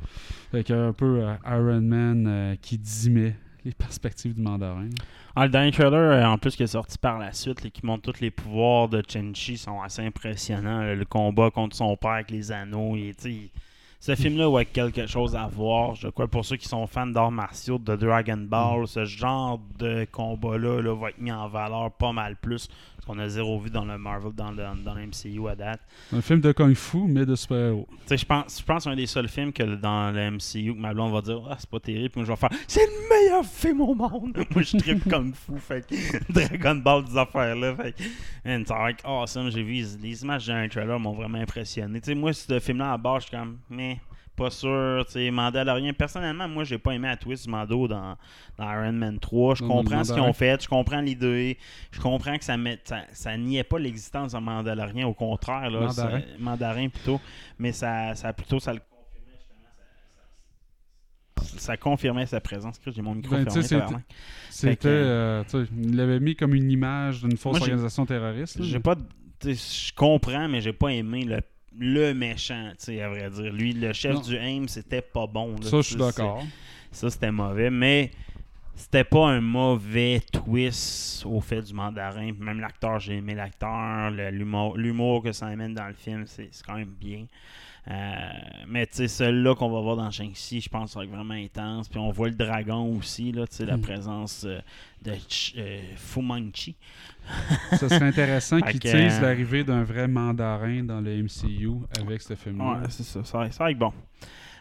Fait a un peu euh, Iron Man euh, qui dimait les perspectives du mandarin. Ah, le dernier trailer, euh, en plus, qui est sorti par la suite, là, qui montre tous les pouvoirs de Chen-Chi, sont assez impressionnants. là. Le combat contre son père avec les anneaux, il, il- ce film-là va être quelque chose à voir. Je crois pour ceux qui sont fans d'arts martiaux, de Dragon Ball, ce genre de combat-là là, va être mis en valeur pas mal plus. Qu'on a zéro vu dans le Marvel, dans le, dans le MCU à date. Un film de Kung Fu, mais de super-héros. Tu sais, je pense, je pense que c'est un des seuls films que dans le MCU que ma blonde va dire Ah, c'est pas terrible. Puis moi, je vais faire C'est le meilleur film au monde. moi, je tripe comme fou. Fait que Dragon Ball, des affaires-là. Fait que, man, ça awesome. J'ai vu les- images d'un trailer m'ont vraiment impressionné. Tu sais, moi, ce film-là, à base, je suis comme Mais, pas sûr. Mandalorian. Personnellement, moi, j'ai pas aimé la twist du Mando dans, dans Iron Man 3. Je comprends ce qu'ils ont fait. Je comprends l'idée. Je comprends que ça, met, ça, ça niait pas l'existence d'un Mandalorian. Au contraire, là. Mandarin. plutôt. Mais ça, ça plutôt, ça le confirmait justement. Ça, confirmait sa présence. J'ai mon micro Ben, fermé. c'était- euh, sais, il l'avait mis comme une image d'une fausse Moi, organisation terroriste. J'ai pas. Je comprends, mais j'ai pas aimé le, le méchant, tu sais, à vrai dire. Lui, le chef Non. du AIM, c'était pas bon. là. Ça, je suis d'accord. Ça, c'était mauvais, mais c'était pas un mauvais twist au fait du mandarin. Même l'acteur, j'ai aimé l'acteur. L'humour que ça amène dans le film, c'est c'est quand même bien. Euh, mais tu sais, celui-là qu'on va voir dans Shang-Chi, je pense que ça va être vraiment intense. Puis on voit le dragon aussi, là, tu sais, la Mm. présence euh, de Ch- euh, Fu Manchu. Ce serait intéressant qu'ils utilisent l'arrivée d'un vrai mandarin dans le MCU avec ce film-là. Ouais, c'est ça. Ça va être bon.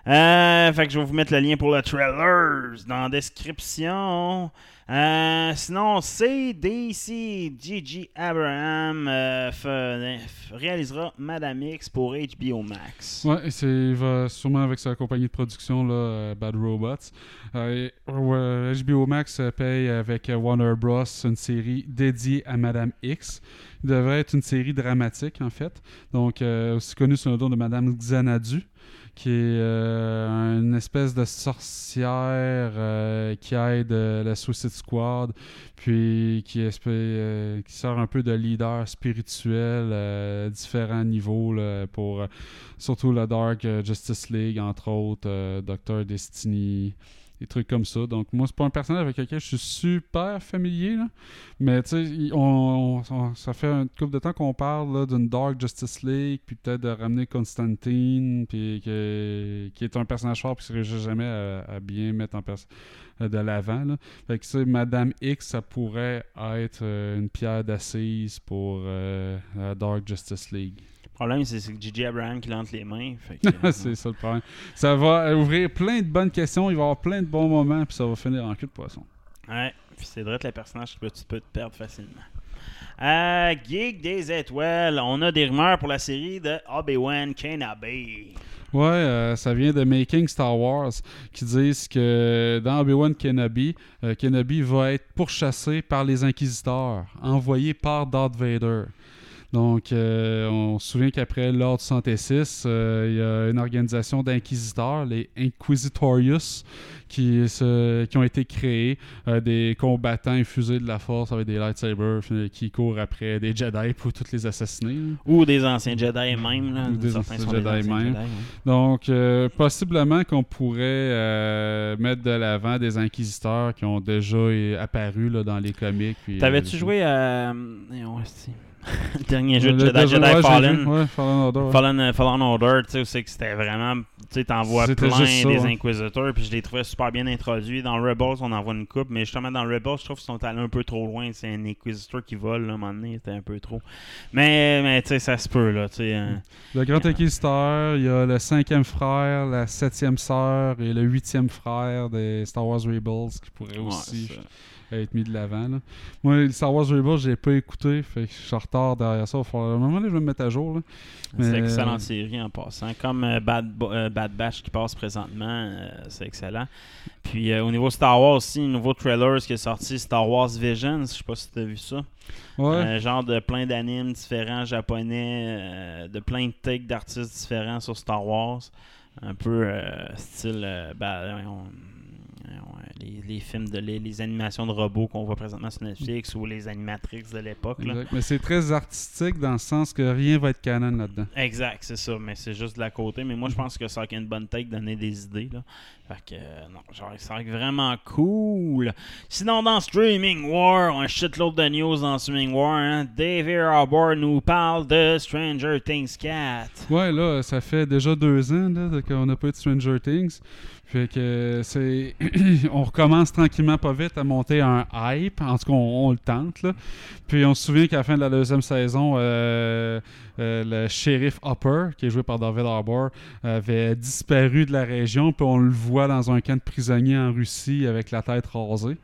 Euh, fait que je vais vous mettre le lien pour le trailer dans la description. Euh, sinon, CDC Gigi Abraham euh, réalisera Madame X pour HBO Max. Ouais, il va sûrement avec sa compagnie de production, là, euh, Bad Robots. HBO Max paye avec Warner Bros. une série dédiée à Madame X. Il devrait être une série dramatique, en fait. Donc, aussi connue sous le nom de Madame Xanadu, qui est euh, une espèce de sorcière euh, qui aide euh, la Suicide Squad, puis qui, euh, qui sert un peu de leader spirituel à différents niveaux là, pour surtout la Dark Justice League, entre autres, Doctor Destiny, des trucs comme ça. Donc, moi, c'est pas un personnage avec lequel je suis super familier, mais tu sais, on, ça fait un couple de temps qu'on parle d'une Dark Justice League, puis peut-être de ramener Constantine, puis qui est un personnage fort, puis qui ne réussit jamais à, bien mettre en pers- de l'avant. Fait que, tu sais, Madame X, ça pourrait être euh, une pierre d'assise pour euh, la Dark Justice League. Le problème, c'est que J.J. Abraham qui lance les mains. C'est ça le problème. Ça va ouvrir plein de bonnes questions, il va y avoir plein de bons moments, puis ça va finir en cul de poisson. Ouais, puis c'est vrai que le personnage que tu peux te perdre facilement. Euh, Geek des étoiles, on a des rumeurs pour la série de Obi-Wan Kenobi. Ouais, euh, ça vient de Making Star Wars qui disent que dans Obi-Wan Kenobi, euh, Kenobi va être pourchassé par les Inquisiteurs, envoyé par Darth Vader. Donc, euh, on se souvient qu'après l'Ordre 66, euh, il y a une organisation d'inquisiteurs, les Inquisitorius, qui, se- qui ont été créés, euh, des combattants infusés de la force avec des lightsabers euh, qui courent après des Jedi pour toutes les assassiner. là. Ou des anciens Jedi même. Là. Ou des Certains anciens sont des Jedi anciens même. Jedi, hein. Donc, euh, possiblement qu'on pourrait mettre de l'avant des inquisiteurs qui ont déjà apparu là, dans les comics. T'avais-tu euh, joué à. euh, le dernier jeu de Jedi, Jedi ouais, Fallen. vu, ouais, Fallen Order, ouais. Fallen, euh, Fallen Order, tu sais, c'est que c'était vraiment. Tu sais, t'en vois C'était plein ça, des. Inquisiteurs, puis je les trouvais super bien introduits. Dans Rebels, on en voit une coupe, mais justement, dans Rebels, je trouve qu'ils sont allés un peu trop loin. C'est un Inquisitor qui vole, là, à un moment donné, c'était un peu trop. Mais, mais tu sais, ça se peut, là, tu sais. hein. Le Grand Inquisiteur, il y a le cinquième frère, la septième sœur et le huitième frère des Star Wars Rebels qui pourraient aussi ça. Être mis de l'avant. là. Moi, les Star Wars Rebels, j'ai pas écouté, fait que je suis en retard derrière ça. Au fond, à un moment donné, je vais me mettre à jour. là. C'est une Mais- excellente série en passant. Comme euh, Bad, euh, Bad Batch qui passe présentement, euh, c'est excellent. Puis euh, au niveau Star Wars aussi, un nouveau trailer qui est sorti, Star Wars Visions, je sais pas si tu as vu ça. Ouais. Un genre de plein d'animes différents japonais, euh, de plein de takes d'artistes différents sur Star Wars. Un peu euh, style euh, ben, on- les, les films de les, les animations de robots qu'on voit présentement sur Netflix ou les animatrix de l'époque. Mais c'est très artistique dans le sens que rien va être canon là-dedans. Exact, c'est ça, mais c'est juste de la côté. Mais moi, je pense que ça a une bonne tête donner des idées. Là. Fait que, euh, non, genre, ça va être vraiment cool. Sinon, dans Streaming War, un shitload de news dans Streaming War. Hein. David Arbor nous parle de Stranger Things 4. Ouais, là, ça fait déjà deux ans qu'on n'a pas eu de Stranger Things. Fait que c'est. on recommence tranquillement pas vite à monter un hype. En tout cas, on, on le tente. Là. Puis on se souvient qu'à la fin de la deuxième saison, euh, euh, le shérif Hopper, qui est joué par David Harbour, avait disparu de la région. Puis on le voit dans un camp de prisonniers en Russie avec la tête rasée.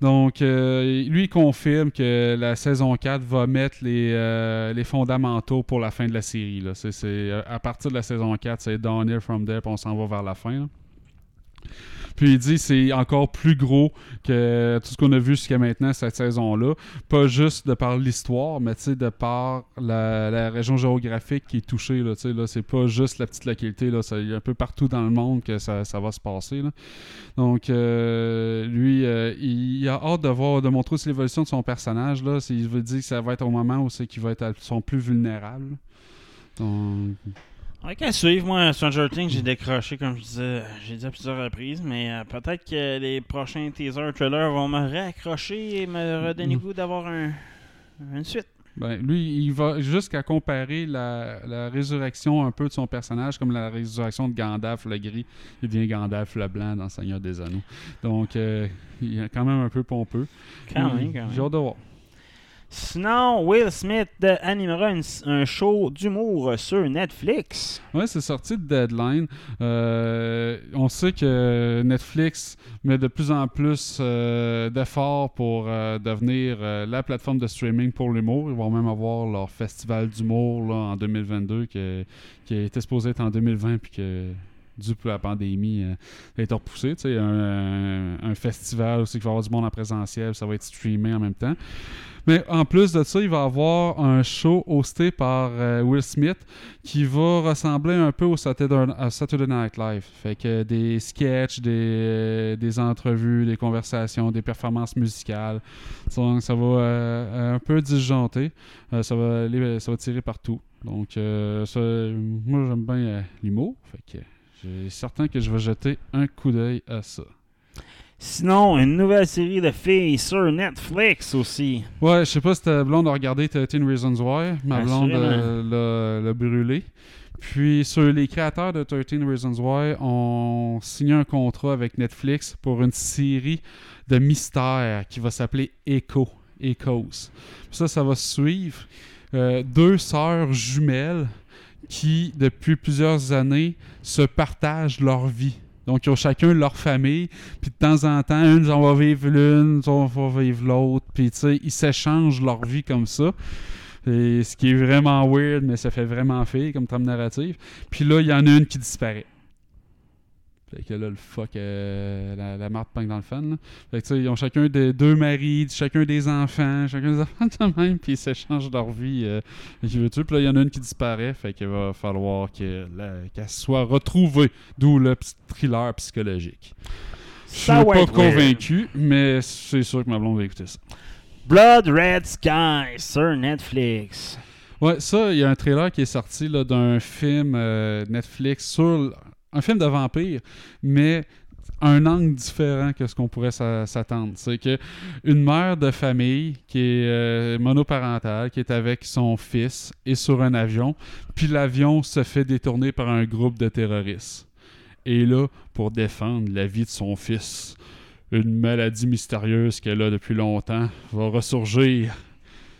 Donc, euh, lui, il confirme que la saison 4 va mettre les, euh, les fondamentaux pour la fin de la série. Là. À partir de la saison 4, c'est Downhill from there, puis on s'en va vers la fin. Puis il dit c'est encore plus gros que tout ce qu'on a vu jusqu'à maintenant cette saison-là. Pas juste de par l'histoire, mais de par la, région géographique qui est touchée. Là, là, c'est pas juste la petite localité. Là, a un peu partout dans le monde que ça, va se passer. Là. Donc, euh, lui, euh, il a hâte de voir, de montrer aussi l'évolution de son personnage. Là. C'est- Il veut dire que ça va être au moment où c'est qu'il va être son plus vulnérable. Donc, Ok, à suivre. Moi, Stranger Things, j'ai décroché, comme je disais, j'ai dit à plusieurs reprises, mais euh, peut-être que les prochains teasers, trailers vont me réaccrocher et me redonner Mm. goût d'avoir un, une suite. Ben, lui, il va jusqu'à comparer la, la résurrection un peu de son personnage comme la résurrection de Gandalf le gris. Il devient Gandalf le blanc dans Seigneur des Anneaux. Donc, euh, il est quand même un peu pompeux. Quand même, quand même. J'ai hâte de voir. Sinon, Will Smith animera un show d'humour sur Netflix. Ouais, c'est sorti de Deadline. Euh, on sait que Netflix met de plus en plus euh, d'efforts pour euh, devenir la plateforme de streaming pour l'humour. Ils vont même avoir leur festival d'humour en 2022 qui, qui était supposé être en 2020 puis que dû pour la pandémie euh, a été repoussé. Un, un- un festival aussi qui va avoir du monde en présentiel, ça va être streamé en même temps. Mais en plus de ça, il va y avoir un show hosté par euh, Will Smith qui va ressembler un peu au Saturday, à Night Live. Fait que des sketchs, des, euh, des entrevues, des conversations, des performances musicales. Donc ça va euh, un peu disjoncter. Ça, va ça va tirer partout. Donc moi j'aime bien l'humour. Fait que j'ai certain que je vais jeter un coup d'œil à ça. Sinon, une nouvelle série de filles sur Netflix aussi. Ouais, je sais pas si ta blonde a regardé 13 Reasons Why. Ma blonde euh, l'a l'a brûlé. Puis sur les créateurs de 13 Reasons Why ont signé un contrat avec Netflix pour une série de mystères qui va s'appeler Echo. Echoes. Ça, ça va suivre euh, deux sœurs jumelles qui, depuis plusieurs années, se partagent leur vie. Donc, ils ont chacun leur famille, puis de temps en temps, une, on va vivre l'une, on va vivre l'autre, puis tu sais, ils s'échangent leur vie comme ça. Et ce qui est vraiment weird, mais ça fait vraiment fait comme trame narrative. Puis là, il y en a une qui disparaît. Fait que là, le fuck, euh, la, la marde punk dans le fan. Là. Fait que tu sais, ils ont chacun des deux maris, chacun des enfants, chacun des enfants de même, puis ils s'échangent leur vie. Euh, qui. Puis là, il y en a une qui disparaît, fait qu'il va falloir qu'elle soit retrouvée. D'où le petit thriller psychologique. Je suis pas weird. convaincu, mais c'est sûr que ma blonde va écouter ça. Blood Red Sky sur Netflix. Ouais, ça, il y a un trailer qui est sorti d'un film euh, Netflix sur un film de vampire, mais un angle différent que ce qu'on pourrait s'a- s'attendre. C'est que une mère de famille qui est euh, monoparentale, qui est avec son fils, est sur un avion, puis l'avion se fait détourner par un groupe de terroristes. Et là, pour défendre la vie de son fils, une maladie mystérieuse qu'elle a depuis longtemps va ressurgir.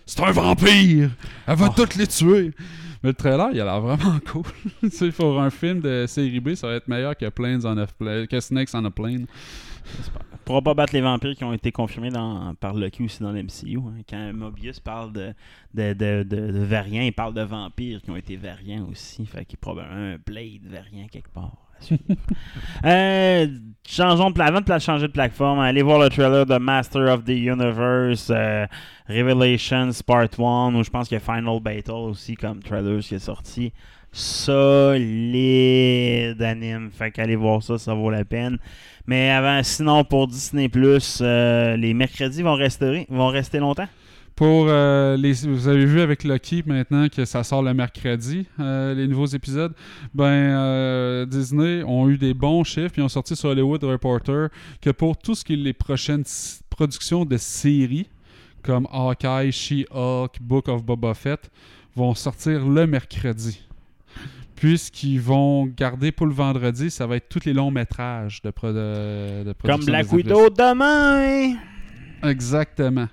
C'est un vampire! Elle va Oh. toutes les tuer! Mais le trailer, il a l'air vraiment cool. tu sais, pour un film de série B, ça va être meilleur que Planes on a Pla- que Snakes on a Plane. pourra pas battre les vampires qui ont été confirmés dans, par Loki aussi dans l'MCU. hein. Quand Mobius parle de, de, de, de- de variants, il parle de vampires qui ont été variants aussi. Fait qu'il y a probablement un Blade variant quelque part. Euh, changeons de avant de changer de plateforme, allez voir le trailer de Master of the Universe euh, Revelations Part 1 où je pense qu'il y a Final Battle aussi comme trailer qui est sorti. Solide anime. Fait qu'allez voir ça, ça vaut la peine. Mais avant, sinon pour Disney Plus, les mercredis vont rester, vont rester longtemps? Pour euh, les, vous avez vu avec Lucky maintenant que ça sort le mercredi, euh, les nouveaux épisodes. Ben euh, Disney ont eu des bons chiffres, puis ont sorti sur Hollywood Reporter que pour tout ce qui est les prochaines productions de séries comme Hawkeye, She-Hulk, Book of Boba Fett vont sortir le mercredi. Puisqu'ils vont garder pour le vendredi, ça va être tous les longs métrages de, pro- de, de production. Comme Black. Widow demain. Exactement.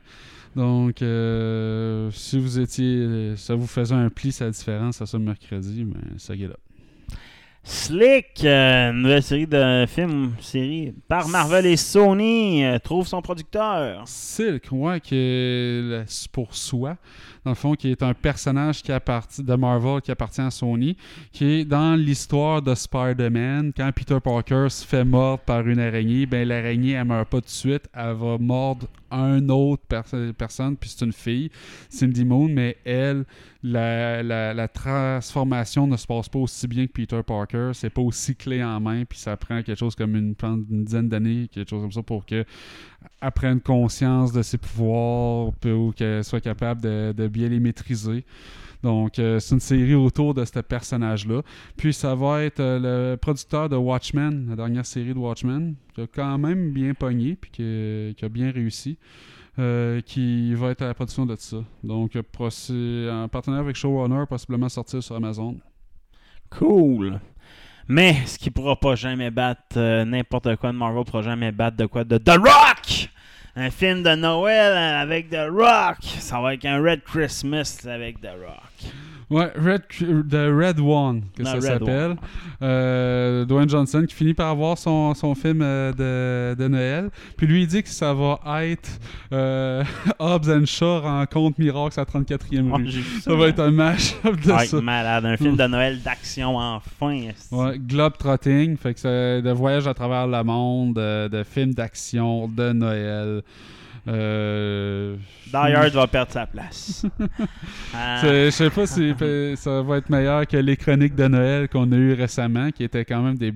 Donc, euh, si vous étiez, ça vous faisait un pli, sa différence, ça soit mercredi, mais ça y est là. Slick, euh, nouvelle série de films, série par Marvel et Sony, euh, trouve son producteur. Silk, ouais, qui est pour soi, dans le fond, qui est un personnage qui appartient de Marvel, qui appartient à Sony, qui est dans l'histoire de Spider-Man. Quand Peter Parker se fait mordre par une araignée, ben l'araignée, elle meurt pas tout de suite, elle va mordre un autre perso- personne, puis c'est une fille, Cindy Moon, mais elle, la, la- transformation ne se passe pas aussi bien que Peter Parker, c'est pas aussi clé en main, puis ça prend quelque chose comme une, dizaine d'années, quelque chose comme ça, pour que elle prenne conscience de ses pouvoirs ou qu'elle soit capable de bien les maîtriser. Donc, euh, c'est une série autour de ce personnage-là. Puis, ça va être euh, le producteur de Watchmen, la dernière série de Watchmen, qui a quand même bien pogné puis qui, a bien réussi, euh, qui va être à la production de ça. Donc, en partenariat avec Showrunner, possiblement sortir sur Amazon. Cool. Mais ce qui pourra pas jamais battre n'importe quoi de Marvel pourra jamais battre de quoi de The Rock. Un film de Noël euh, avec The Rock. Ça va être un Red Christmas avec The Rock. Ouais, Red, The Red One, que ça s'appelle. Euh, Dwayne Johnson qui finit par avoir son, son film euh, de, de Noël. Puis lui, il dit que ça va être euh, Hobbs and Shaw rencontre Miracle à 34e Ouais, rue. ça va être un match-up de être ça. malade. Un film de Noël d'action enfin. Ouais, Globe-Trotting, fait que c'est de voyage à travers le monde, de, de films d'action, de Noël. Euh, Die Hard va perdre sa place. Ah. Je sais pas si ça va être meilleur que les chroniques de Noël qu'on a eu récemment, qui étaient quand même des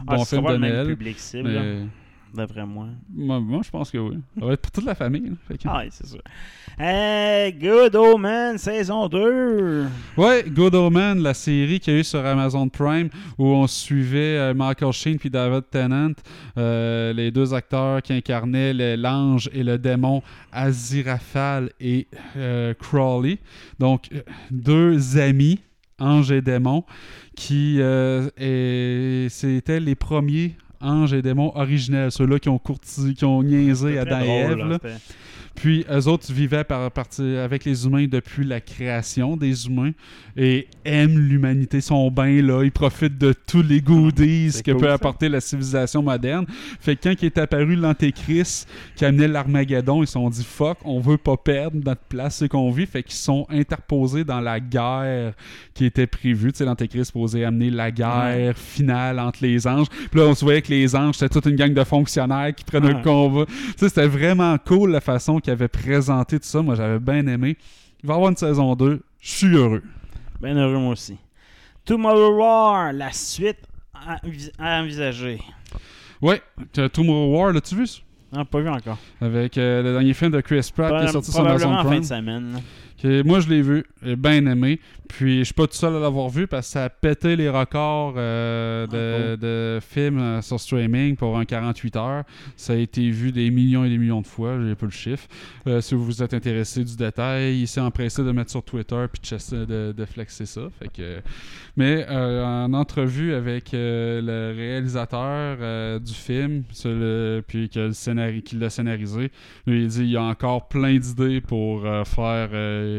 de Ah, bons films de même Noël. public cible, mais-. D'après moi. Moi, moi, je pense que oui. Ça va être pour toute la famille. là. Que- Ah, c'est sûr. Euh, Good Omen, saison 2. Ouais, Good Omen, la série qu'il y a eu sur Amazon Prime où on suivait euh, Michael Sheen puis David Tennant, euh, les deux acteurs qui incarnaient l'ange et le démon Aziraphale et euh, Crawley. Donc, deux amis, ange et démon, qui c'était les premiers anges et démons originels, ceux-là qui ont courti, qui ont niaisé Adam et Ève. Puis eux autres vivaient par, avec les humains depuis la création des humains et aiment l'humanité, sont bien là, ils profitent de tous les goodies c'est que cool, peut ça. apporter la civilisation moderne. Fait que quand il est apparu l'Antéchrist qui amenait l'Armageddon, ils se sont dit fuck, on veut pas perdre notre place, ce qu'on vit. Fait qu'ils sont interposés dans la guerre qui était prévue. Tu sais, l'Antéchrist posait amener la guerre finale entre les anges. Puis là, on se voyait que les anges, c'était toute une gang de fonctionnaires qui prenaient Ouais. le combat. Tu sais, c'était vraiment cool la façon qu'ils avaient présenté tout ça. Moi, j'avais bien aimé. Il va y avoir une saison 2. Je suis heureux. Ben heureux, moi aussi. Tomorrow War, la suite à, envis- à envisager. Ouais, Tomorrow War, l'as-tu vu? ça? Non, pas vu encore. Avec euh, le dernier film de Chris Pratt qui est sorti sur Amazon en fin Prime. de semaine. Moi, je l'ai vu, j'ai bien aimé. Puis, je suis pas tout seul à l'avoir vu parce que ça a pété les records euh, de, de films euh, sur streaming pour un 48 heures. Ça a été vu des millions et des millions de fois, j'ai pas le chiffre. Euh, si vous vous êtes intéressé du détail, il s'est empressé de mettre sur Twitter puis de, de, de flexer ça. Fait que, mais euh, en entrevue avec le réalisateur du film, le- puis qui l'a scénarisé, lui, il dit il y a encore plein d'idées pour faire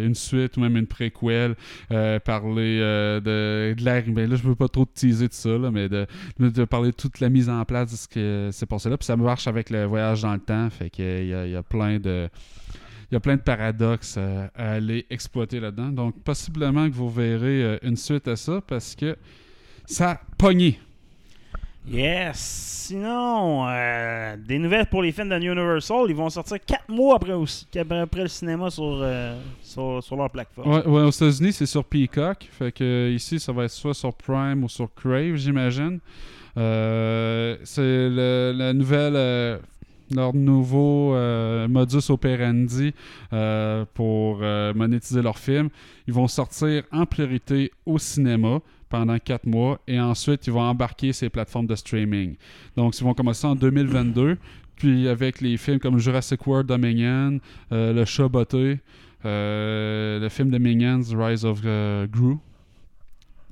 une suite ou même une préquelle, euh, parler euh, de, de la. Ben là, je veux pas trop te teaser de ça, là, mais de, de, parler de toute la mise en place de ce que s'est passé là. Puis ça marche avec le voyage dans le temps, fait qu'il y a, il y a plein de. Il y a plein de paradoxes euh, à aller exploiter là-dedans. Donc, possiblement que vous verrez euh, une suite à ça parce que ça a pogné. Yes. Sinon, euh, des nouvelles pour les films de Universal. Ils vont sortir 4 mois après, après, le cinéma sur, euh, sur, sur leur plateforme. Ouais, ouais, aux États-Unis, c'est sur Peacock. Fait que euh, ici, ça va être soit sur Prime ou sur Crave, j'imagine. Euh, c'est la nouvelle. leur nouveau modus operandi pour monétiser leurs films. Ils vont sortir en priorité au cinéma pendant 4 mois et ensuite ils vont embarquer ces plateformes de streaming. Donc ils vont commencer en 2022 puis avec les films comme Jurassic World Dominion, euh, Le Chat botté, euh, le film de Minions, Rise of euh, Gru.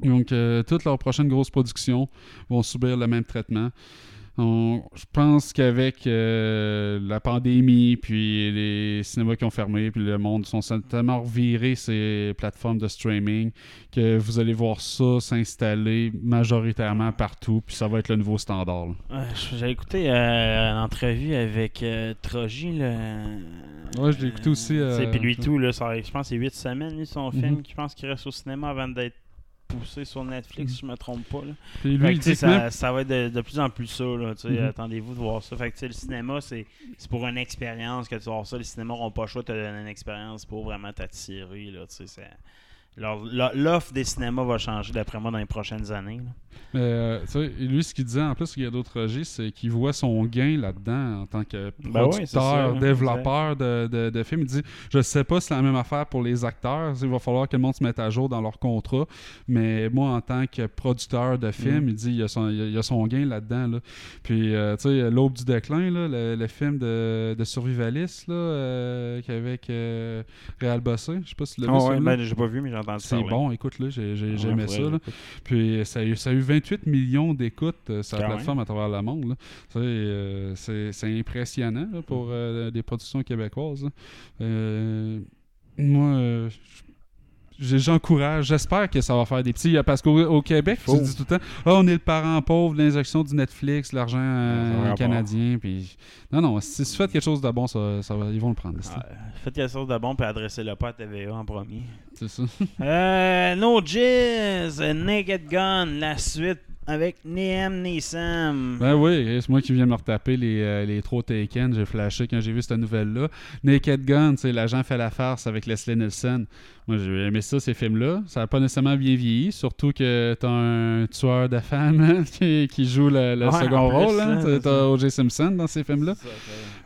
Donc, euh, toutes leurs prochaines grosses productions vont subir le même traitement. On- je pense qu'avec euh, la pandémie, puis les cinémas qui ont fermé, puis le monde sont tellement revirés ces plateformes de streaming que vous allez voir ça s'installer majoritairement partout, puis ça va être le nouveau standard. Euh, J'ai écouté euh, une entrevue avec euh, Troji. Là, Ouais, je l'ai écouté aussi, euh, Puis lui, tout, là, ça, je pense que c'est 8 semaines, lui, son Mhm. film. Je pense qu'il reste au cinéma avant d'être poussé sur Netflix, si je me trompe pas. Là. Puis lui, Fait que, ça, ça va être de, de plus en plus ça. Mhm. Attendez-vous de voir ça. Fait que, le cinéma, c'est pour une expérience que tu vas voir ça. Les cinémas n'auront pas le choix de te donner une expérience pour vraiment t'attirer. L'offre des cinémas va changer, d'après moi, dans les prochaines années. Mais euh, lui, ce qu'il disait en plus, il y a d'autres registres, c'est qu'il voit son gain là-dedans en tant que Ben producteur, hein, développeur de, de, de films. Il dit Je sais pas si c'est la même affaire pour les acteurs. Il va falloir que le monde se mette à jour dans leur contrat. Mais moi, en tant que producteur de films, Mm. il dit il y a son, il y a- il y a son gain là-dedans. Là. Puis, euh, tu sais, L'Aube du déclin, là, le, le film de, de survivaliste là, euh, avec euh, Réal Bossé. Je sais pas si tu l'as Ah vu. ouais, celui-là. ben, j'ai pas vu, mais entendu C'est bon, écoute-le, j'ai, Ouais, j'aimais ça. là. Puis ça a, eu, ça a eu 28 millions d'écoutes euh, sur la Quand plateforme à travers le monde. euh, c'est, impressionnant là, pour euh, des productions québécoises. Euh, moi, j'ai- j'encourage, j'espère que ça va faire des petits. Parce qu'au au Québec, tu dis tout le temps Ah, on est le parent pauvre, l'injection du Netflix, l'argent euh, canadien. Puis... Non, non, si tu fais quelque chose de bon, ça, ça va- ils vont le prendre. c'est- Faites quelque chose de bon puis adressez-le pas à TVA en premier. C'est ça. Euh, no Jizz, Naked Gun, la suite avec Liam Neeson. Ben oui, c'est moi qui viens me retaper les, euh, les trop Taken. J'ai flashé quand j'ai vu cette nouvelle-là. Naked Gun, sais, l'agent fait la farce avec Leslie Nielsen. Moi, j'ai aimé ça, ces films-là. Ça n'a pas nécessairement bien vieilli, surtout que t'as un tueur de femmes hein, qui, qui joue le, le Ouais, second plus, rôle. Hein. hein, T'as-. O.J. Simpson dans ces films-là.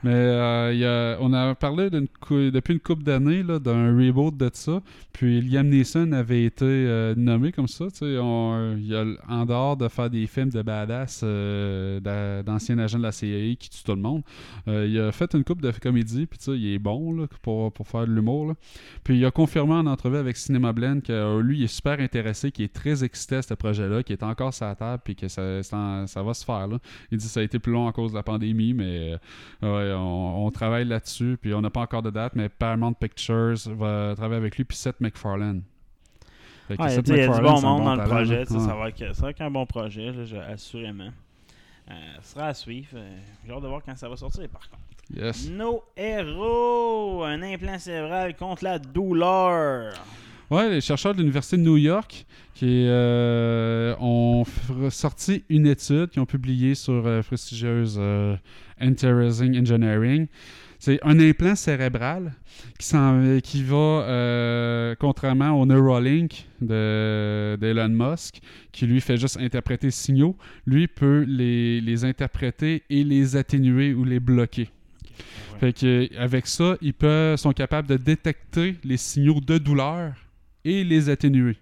Mais euh, y a- on a parlé cou- depuis une couple d'années là, d'un reboot de ça. Puis Liam Neeson avait été euh, nommé comme ça. on- y a, en dehors de faire des films de badass euh, d'a- d'anciens agents de la CIA qui tuent tout le monde, euh, il a fait une coupe de comédie. Puis il est bon là, pour, pour faire de l'humour. là. Puis il a confirmé en entrevue avec Cinema Blend que euh, lui, il est super intéressé, qu'il est très excité à ce projet-là, qu'il est encore sur la table, puis que ça, ça va se faire. Là. Il dit que ça a été plus long à cause de la pandémie, mais euh, ouais, on, on travaille là-dessus, puis on n'a pas encore de date, mais Paramount Pictures va travailler avec lui, puis Seth MacFarlane. Fait que Ouais, Seth tu sais, il y a du bon monde dans le projet. Ouais. Ça va être, ça va être un bon projet, là, assurément. Euh, ce sera à suivre. Euh, J'ai hâte de voir quand ça va sortir, par contre. Yes. Nos héros, un implant cérébral contre la douleur. Ouais, les chercheurs de l'Université de New York qui euh, ont sorti une étude qu'ils ont publiée sur prestigieuse euh, Interesting Engineering. C'est un implant cérébral qui, qui va, euh, contrairement au Neuralink de- d'Elon Musk, qui lui fait juste interpréter signaux, lui peut les, les interpréter et les atténuer ou les bloquer. Fait que, avec ça, ils peuvent, sont capables de détecter les signaux de douleur et les atténuer.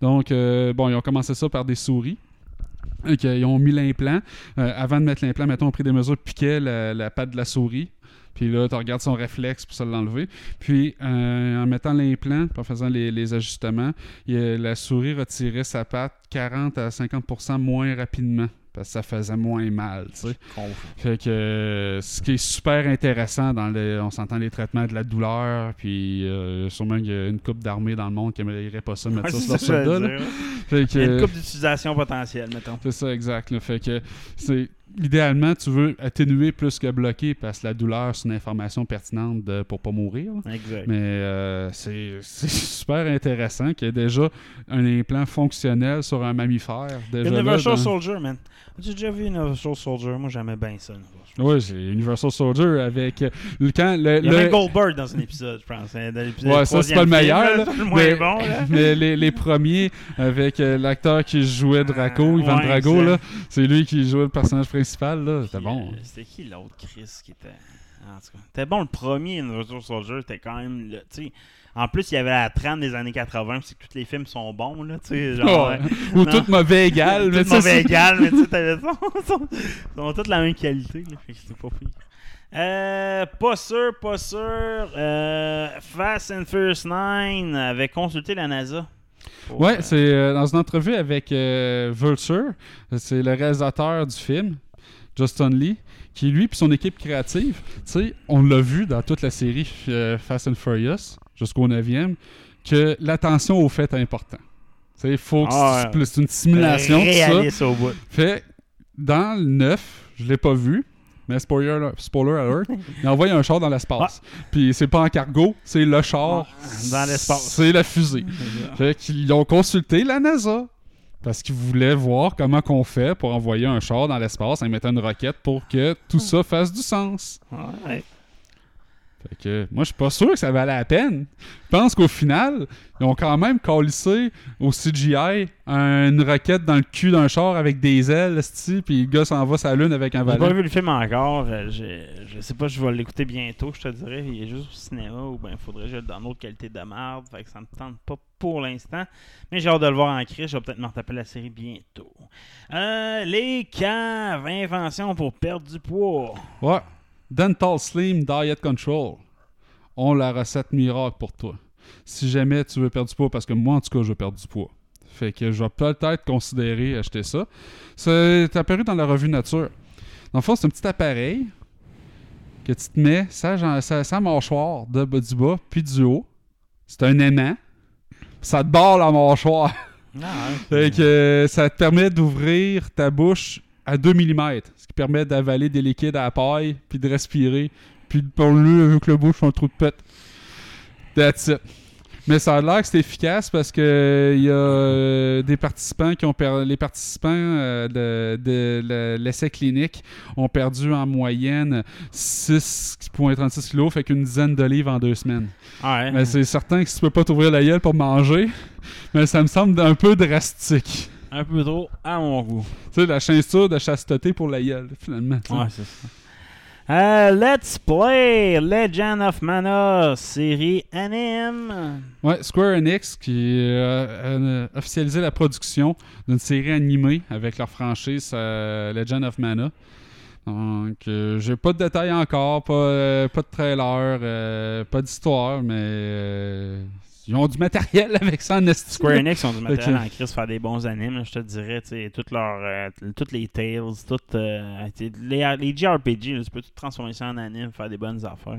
Donc, euh, bon, ils ont commencé ça par des souris. Ok, ils ont mis l'implant. Euh, avant de mettre l'implant, mettons, on a pris des mesures, piquaient la, la patte de la souris. Puis là, tu regardes son réflexe pour ça l'enlever. Puis, euh, en mettant l'implant, en faisant les, les ajustements, il a- la souris retirait sa patte 40 à 50% moins rapidement. Parce que ça faisait moins mal, tu sais. Fait que euh, ce qui est super intéressant dans les, on s'entend les traitements de la douleur, puis euh, sûrement qu'il y a une coupe d'armée dans le monde qui aimerait pas ça mettre Ouais, ça sur leur soldat. Fait que, Il y a une coupe d'utilisation potentielle, mettons. c'est ça, exact. là. Fait que c'est idéalement, tu veux atténuer plus que bloquer parce que la douleur, c'est une information pertinente de- pour pas mourir. Exact. Mais euh, c'est super intéressant qu'il y ait déjà un implant fonctionnel sur un mammifère. Déjà là, Universal dans- Soldier, man. As-tu déjà vu Universal Soldier? Moi, j'aimais bien ça. Oui, c'est Universal Soldier avec euh, le quand le, Il y a le- Goldberg dans un épisode, je pense. hein, Ouais, ça c'est pas le meilleur, là. le moins mais, bon. Là. mais les, les premiers avec euh, l'acteur qui jouait Draco, Euh, Ivan ouais, Drago, c'est lui qui jouait le personnage principal, là, c'était bon. euh, C'était qui l'autre Chris qui était. En tout cas, c'était bon le premier Universal Soldier, c'était quand même. sais, en plus, il y avait la trame des années 80, c'est que tous les films sont bons, là, tu sais. Genre, Ouais. euh, Ou non. tout mauvais égal, mais tout tu sais, mauvais c'est- égal, mais tu sais, t'avais ça. Ils ont toutes la même qualité, là, fait que c'était pas pire. Euh, pas sûr, pas sûr. Euh, Fast and Furious 9 avait consulté la NASA. pour, Ouais, c'est euh, dans une entrevue avec Vulture, c'est le réalisateur du film, Justin Lee, qui lui puis son équipe créative, tu sais, on l'a vu dans toute la série euh, Fast and Furious jusqu'au 9e, que l'attention au fait est important. Tu sais, faut que Ah c'est plus une simulation tout ça. au bout. Fait dans le 9, je l'ai pas vu, mais spoiler, spoiler alert, il envoie un char dans l'espace. Puis c'est pas en cargo, c'est le char. Dans l'espace. C'est la fusée. fait qu'ils ont consulté la NASA. Parce qu'ils voulaient voir comment qu'on fait pour envoyer un char dans l'espace en mettant une roquette pour que tout ça fasse du sens. Fait que moi, je suis pas sûr que ça valait la peine. Je pense qu'au final, ils ont quand même collissé au CGI une roquette dans le cul d'un char avec des ailes, puis le gars s'en va sa lune avec un J'ai pas vu le film encore. j'ai- Je sais pas, je vais l'écouter bientôt, je te dirais. Il est juste au cinéma ou ben faudrait que je le dans d'autres qualités de merde. Fait que ça me tente pas pour l'instant. Mais j'ai hâte de le voir en crise. Je vais peut-être me retaper la série bientôt. Euh, les caves, inventions pour perdre du poids. Ouais. Dental Slim Diet Control ont la recette miracle pour toi. Si jamais tu veux perdre du poids, parce que moi, en tout cas, je veux perdre du poids. Fait que je vais peut-être considérer acheter ça. C'est apparu dans la revue Nature. Dans le fond, c'est un petit appareil que tu te mets ça, ça, ça mâchoire de, bas- du bas puis du haut. C'est un aimant. Ça te barre la mâchoire. Fait que euh, ça te permet d'ouvrir ta bouche à 2 mm, ce qui permet d'avaler des liquides à la paille, puis de respirer, puis de parler avec la bouche un trou de pète. That's it. Mais ça a l'air que c'est efficace parce que il y a euh, des participants qui ont perdu. Les participants euh, de, de le- l'essai clinique ont perdu en moyenne 6,36 kilos, fait qu'une dizaine de livres en deux semaines. Ouais. Mais c'est certain que si tu peux pas t'ouvrir la gueule pour manger, mais ça me semble un peu drastique. Un peu trop à mon goût. Tu sais, la ceinture de chasteté pour la gueule, finalement. Ouais, c'est ça. Euh, let's play Legend of Mana, série anime. Ouais, Square Enix qui euh, a officialisé la production d'une série animée avec leur franchise euh, Legend of Mana. Donc, euh, j'ai pas de détails encore, pas, euh, pas de trailer, euh, pas d'histoire, mais euh, ils ont du matériel avec ça en esti. Square Enix ont du matériel en crise pour faire des bons animes, là, je te dirais, toutes leurs, euh, toutes les tales, toutes euh, les, les JRPG, là, tu peux tout transformer ça en anime, faire des bonnes affaires.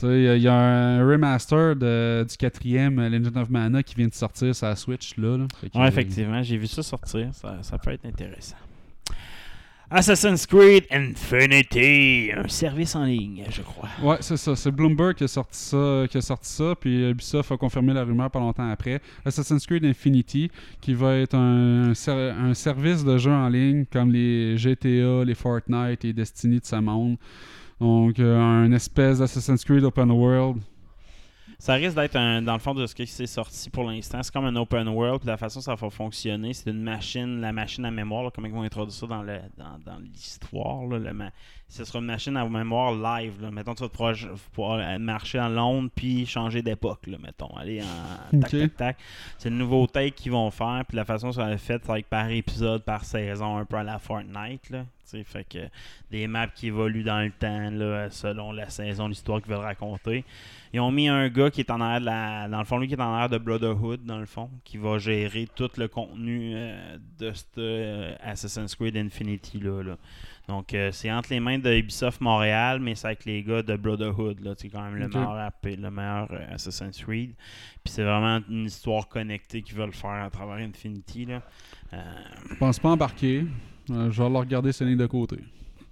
que- Il y, y a un remaster de- du quatrième euh, Legend of Mana qui vient de sortir sur la Switch. Là, là. Que, Ouais, effectivement, j'ai vu ça sortir, ça, ça peut être intéressant. Assassin's Creed Infinity, un service en ligne, je crois. Ouais, c'est ça. C'est Bloomberg qui a sorti ça, qui a sorti ça, puis Ubisoft a confirmé la rumeur pas longtemps après. Assassin's Creed Infinity, qui va être un, un ser- un service de jeu en ligne comme les GTA, les Fortnite et Destiny de ce monde. Donc, euh, un espèce d'Assassin's Creed Open World. Ça risque d'être un, dans le fond de ce qui s'est sorti pour l'instant. C'est comme un open world. Puis la façon dont ça va fonctionner, c'est une machine, la machine à mémoire. là, comment ils vont introduire ça dans, le, dans, dans l'histoire. là, le ma- ce sera une machine à mémoire live. Là. Mettons, tu vas pouvoir, pouvoir, euh, marcher en Londres puis changer d'époque. là, Mettons, aller en tac, tac, tac. C'est une nouveau take qu'ils vont faire. Puis la façon dont ça va être fait, ça va être par épisode, par saison, un peu à la Fortnite. Là. Fait que des maps qui évoluent dans le temps là, selon la saison, l'histoire qu'ils veulent raconter. Ils ont mis un gars qui est en arrière de la. Dans le fond, lui qui est en arrière de Brotherhood, dans le fond, qui va gérer tout le contenu euh, de ce euh, Assassin's Creed Infinity là. là. Donc euh, c'est entre les mains de Ubisoft Montréal, mais c'est avec les gars de Brotherhood. là. C'est quand même le meilleur, AP le meilleur Assassin's Creed. Puis c'est vraiment une histoire connectée qu'ils veulent faire à travers Infinity. Là. Je pense pas embarquer. Euh, je vais le regarder ces lignes de côté.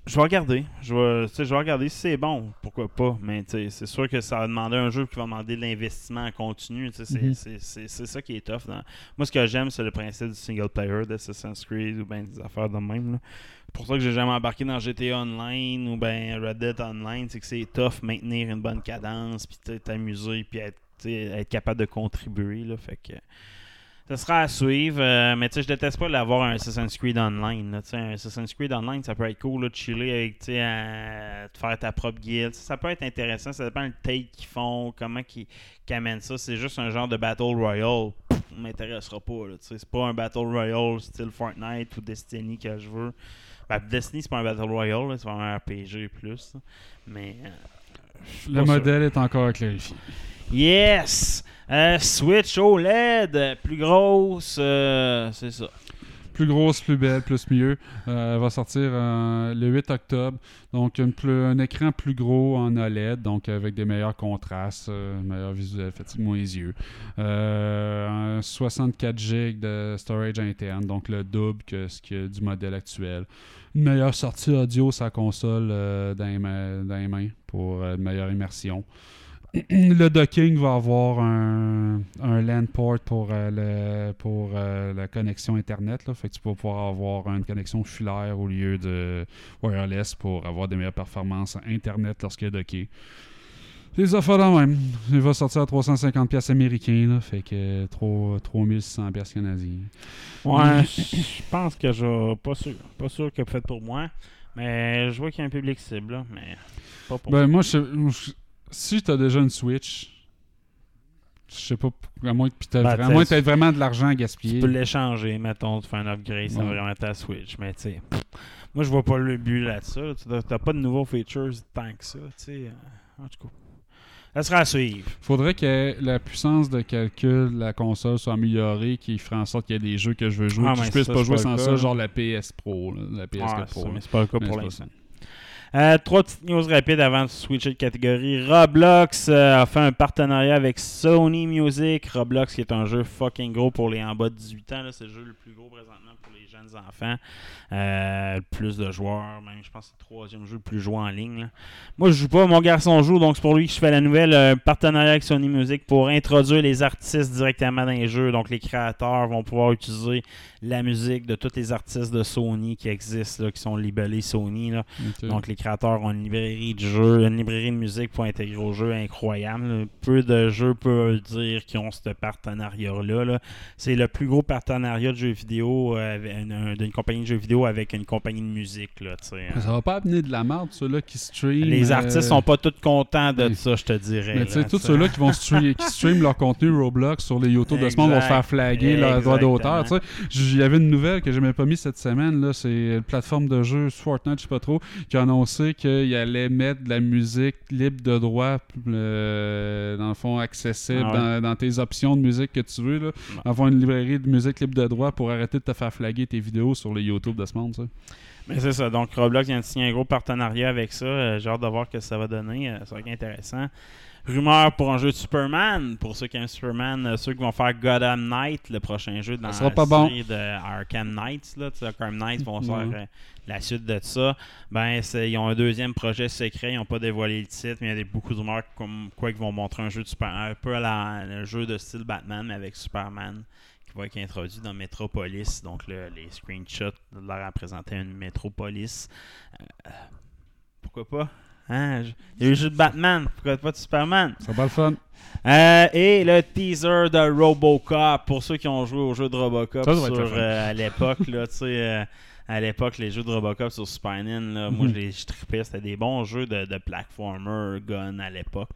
Je vais regarder. Je vais, tu sais, je vais regarder si c'est bon. Pourquoi pas. Mais tu sais, c'est sûr que ça va demander un jeu qui va demander de l'investissement en continu. tu sais, C'est Mhm. c'est- c'est- c'est ça qui est tough. dans- Moi, ce que j'aime, c'est le principe du single player d'Assassin's Creed ou bien des affaires de même. là. C'est pour ça que j'ai jamais embarqué dans GTA Online ou ben Red Dead Online. C'est que c'est tough maintenir une bonne cadence, puis t'amuser, puis être, être capable de contribuer. Là, fait que. Ça sera à suivre, euh, mais tu sais, je déteste pas l'avoir un Assassin's Creed Online. là, tu sais, un Assassin's Creed Online, ça peut être cool, là, de chiller avec, tu sais, à- de faire ta propre guilde. Ça peut être intéressant, ça dépend le take qu'ils font, comment qu'ils amènent ça. C'est juste un genre de Battle Royale, m'intéressera pas. là, tu sais, C'est pas un Battle Royale style Fortnite ou Destiny que je veux. Ben, Destiny, c'est pas un Battle Royale, c'est vraiment un RPG plus. là. Mais. euh, Le sûr. modèle est encore à clarifier. Yes! Euh, Switch OLED, plus grosse, euh, c'est ça. Plus grosse, plus belle, plus mieux. Euh, elle va sortir le 8 octobre. Donc, un écran plus gros en OLED, donc avec des meilleurs contrastes, meilleur visuel, fatigue moins les yeux. Euh, un 64 GB de storage interne, donc le double que ce a du modèle actuel. Une meilleure sortie audio sa console dans, les mains, dans les mains pour une meilleure immersion. le docking va avoir un, un LAN port pour, euh, le, pour euh, la connexion Internet. Là. Fait que tu vas pouvoir avoir une connexion filaire au lieu de wireless pour avoir des meilleures performances Internet lorsqu'il est docké. Les affaires là même. Il va sortir à 350$ pièces américains. Là, fait que 3, 3600$ pièces canadiens. Ouais, je pense que je. Pas sûr. Pas sûr que fait pour moi. Mais je vois qu'il y a un public cible, là, mais pas pour Ben, moi, je, je- si tu as déjà une Switch, je sais pas, à moins que t'as Ben, vraiment, t'aies de l'argent à Tu gaspiller. peux l'échanger, mettons, tu fais un upgrade, ça Ouais. va vraiment ta Switch. Mais tu sais, moi je vois pas le but là-dessus. Tu n'as pas de nouveaux features tant que ça. Tu sais, euh, en tout cas. Ça sera à suivre. faudrait que la puissance de calcul de la console soit améliorée, qui ferait en sorte qu'il y ait des jeux que je veux jouer, Ah, que je puisse ça, pas c'est jouer pas sans ça, genre la PS Pro, là, la PS4 Ouais, Pro. ça, mais c'est pas le cas Mais pour c'est l'instant. Euh, trois petites news rapides avant de switcher de catégorie. Roblox euh, a fait un partenariat avec Sony Music. Roblox qui est un jeu fucking gros pour les en bas de 18 ans. C'est le jeu le plus gros présentement pour les jeunes enfants. Euh, plus de joueurs, même je pense que c'est le troisième jeu le plus joué en ligne. là. Moi je joue pas, mon garçon joue, donc c'est pour lui que je fais la nouvelle. euh, partenariat avec Sony Music pour introduire les artistes directement dans les jeux. Donc les créateurs vont pouvoir utiliser la musique de tous les artistes de Sony qui existent, là, qui sont libellés Sony. Là. Donc les créateurs ont une librairie de jeux, une librairie de musique pour intégrer au jeu incroyable. Peu de jeux peuvent dire qu'ils ont ce partenariat-là. là. C'est le plus gros partenariat de jeux vidéo euh, d'une compagnie de jeux vidéo avec une compagnie de musique. Là, hein. Ça va pas amener de la merde, ceux-là qui stream. Les euh, artistes sont pas tous contents de ça, je te dirais. Mais tu sais, là, tous ceux-là qui vont stream, qui stream leur contenu Roblox sur les YouTube de ce monde vont se faire flaguer leur droit d'auteur. Il y avait une nouvelle que j'ai même pas mis cette semaine. C'est une plateforme de jeu Fortnite, je sais pas trop, qui a annoncé qu'il allait mettre de la musique libre de droit, euh, dans le fond, accessible Ah ouais. dans, dans tes options de musique que tu veux. Là. Avoir une librairie de musique libre de droit pour arrêter de te faire flaguer tes vidéos sur les YouTube de ce monde. ça. Mais c'est ça. Donc, Roblox vient de signer un gros partenariat avec ça. Euh, J'ai hâte de voir ce que ça va donner. Euh, ça va être intéressant. Rumeur pour un jeu de Superman. Pour ceux qui aiment Superman, euh, ceux qui vont faire Gotham Knight, le prochain jeu dans la pas bon. série de Arkham Knights. Là, Arkham Knights vont faire Ouais. euh, la suite de ça. Ben, c'est- ils ont un deuxième projet secret. Ils n'ont pas dévoilé le titre, mais il y a des, beaucoup de rumeurs comme quoi ils vont montrer un jeu de Superman, un peu à la, un jeu de style Batman, mais avec Superman qui va être introduit dans Metropolis. Donc, le- les screenshots leur a présenté une Metropolis. Euh, pourquoi pas? Hein? Il y a eu le jeu de Batman. Pourquoi pas de Superman? Ça va le fun. Euh, et le teaser de Robocop. Pour ceux qui ont joué au jeu de Robocop Ça, ça sur, euh, à l'époque, là, tu sais, euh, à l'époque, les jeux de Robocop sur Nintendo, là, moi, Mhm. je les trippais. C'était des bons jeux de, de platformer, gun à l'époque.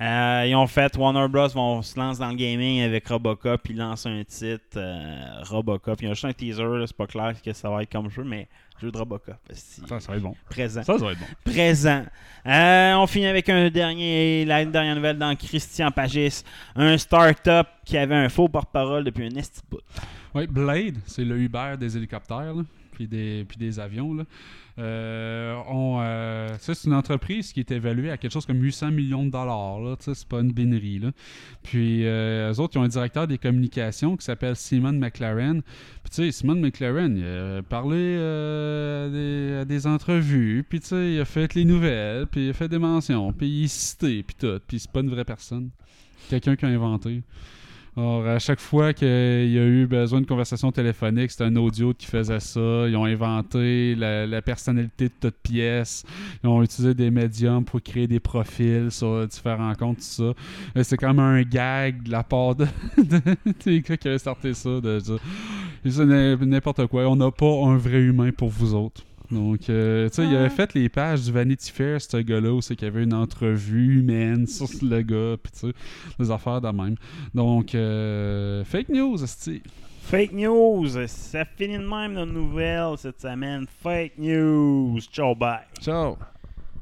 Euh, ils ont fait, Warner Bros. vont se lancer dans le gaming avec Robocop. Ils lancent un titre, euh, Robocop. Il y a juste un teaser, c'est pas clair ce que ça va être comme jeu, mais jeu de Robocop. esti, Ça, ça va être bon. Présent Ça, ça va être bon. présent. Euh, on finit avec un dernier, la dernière nouvelle dans Christian Pagis, un start-up qui avait un faux porte-parole depuis un esti. Oui, Blade, c'est le Uber des hélicoptères, là, puis, des, avions. Là. Euh, euh, c'est une entreprise qui est évaluée à quelque chose comme 800 millions de dollars. Là, c'est pas une binerie. Là. Puis, euh, eux autres, ils ont un directeur des communications qui s'appelle Simon McLaren. Puis, tu sais, Simon McLaren, il a parlé euh, à, des, entrevues, puis, il a fait les nouvelles, puis il a fait des mentions, puis il est cité, puis tout. Puis, c'est pas une vraie personne. Quelqu'un qui a inventé. Alors, à chaque fois qu'il y a eu besoin de conversation téléphonique, c'était un audio qui faisait ça. Ils ont inventé la, personnalité de toute pièce. Ils ont utilisé des médiums pour créer des profils sur différents comptes, tout ça. Euh, C'est comme un gag de la part de, de- des gars qui avaient starté ça, de n'importe quoi. On n'a pas un vrai humain pour vous autres. Donc, euh, tu sais, il avait fait les pages du Vanity Fair, ce gars-là, où c'est qu'il y avait une entrevue humaine sur le gars, puis tu sais, des affaires de même. Donc, euh, fake news, esti. Fake news, ça finit de même nos nouvelles cette semaine. Fake news, ciao bye. Ciao.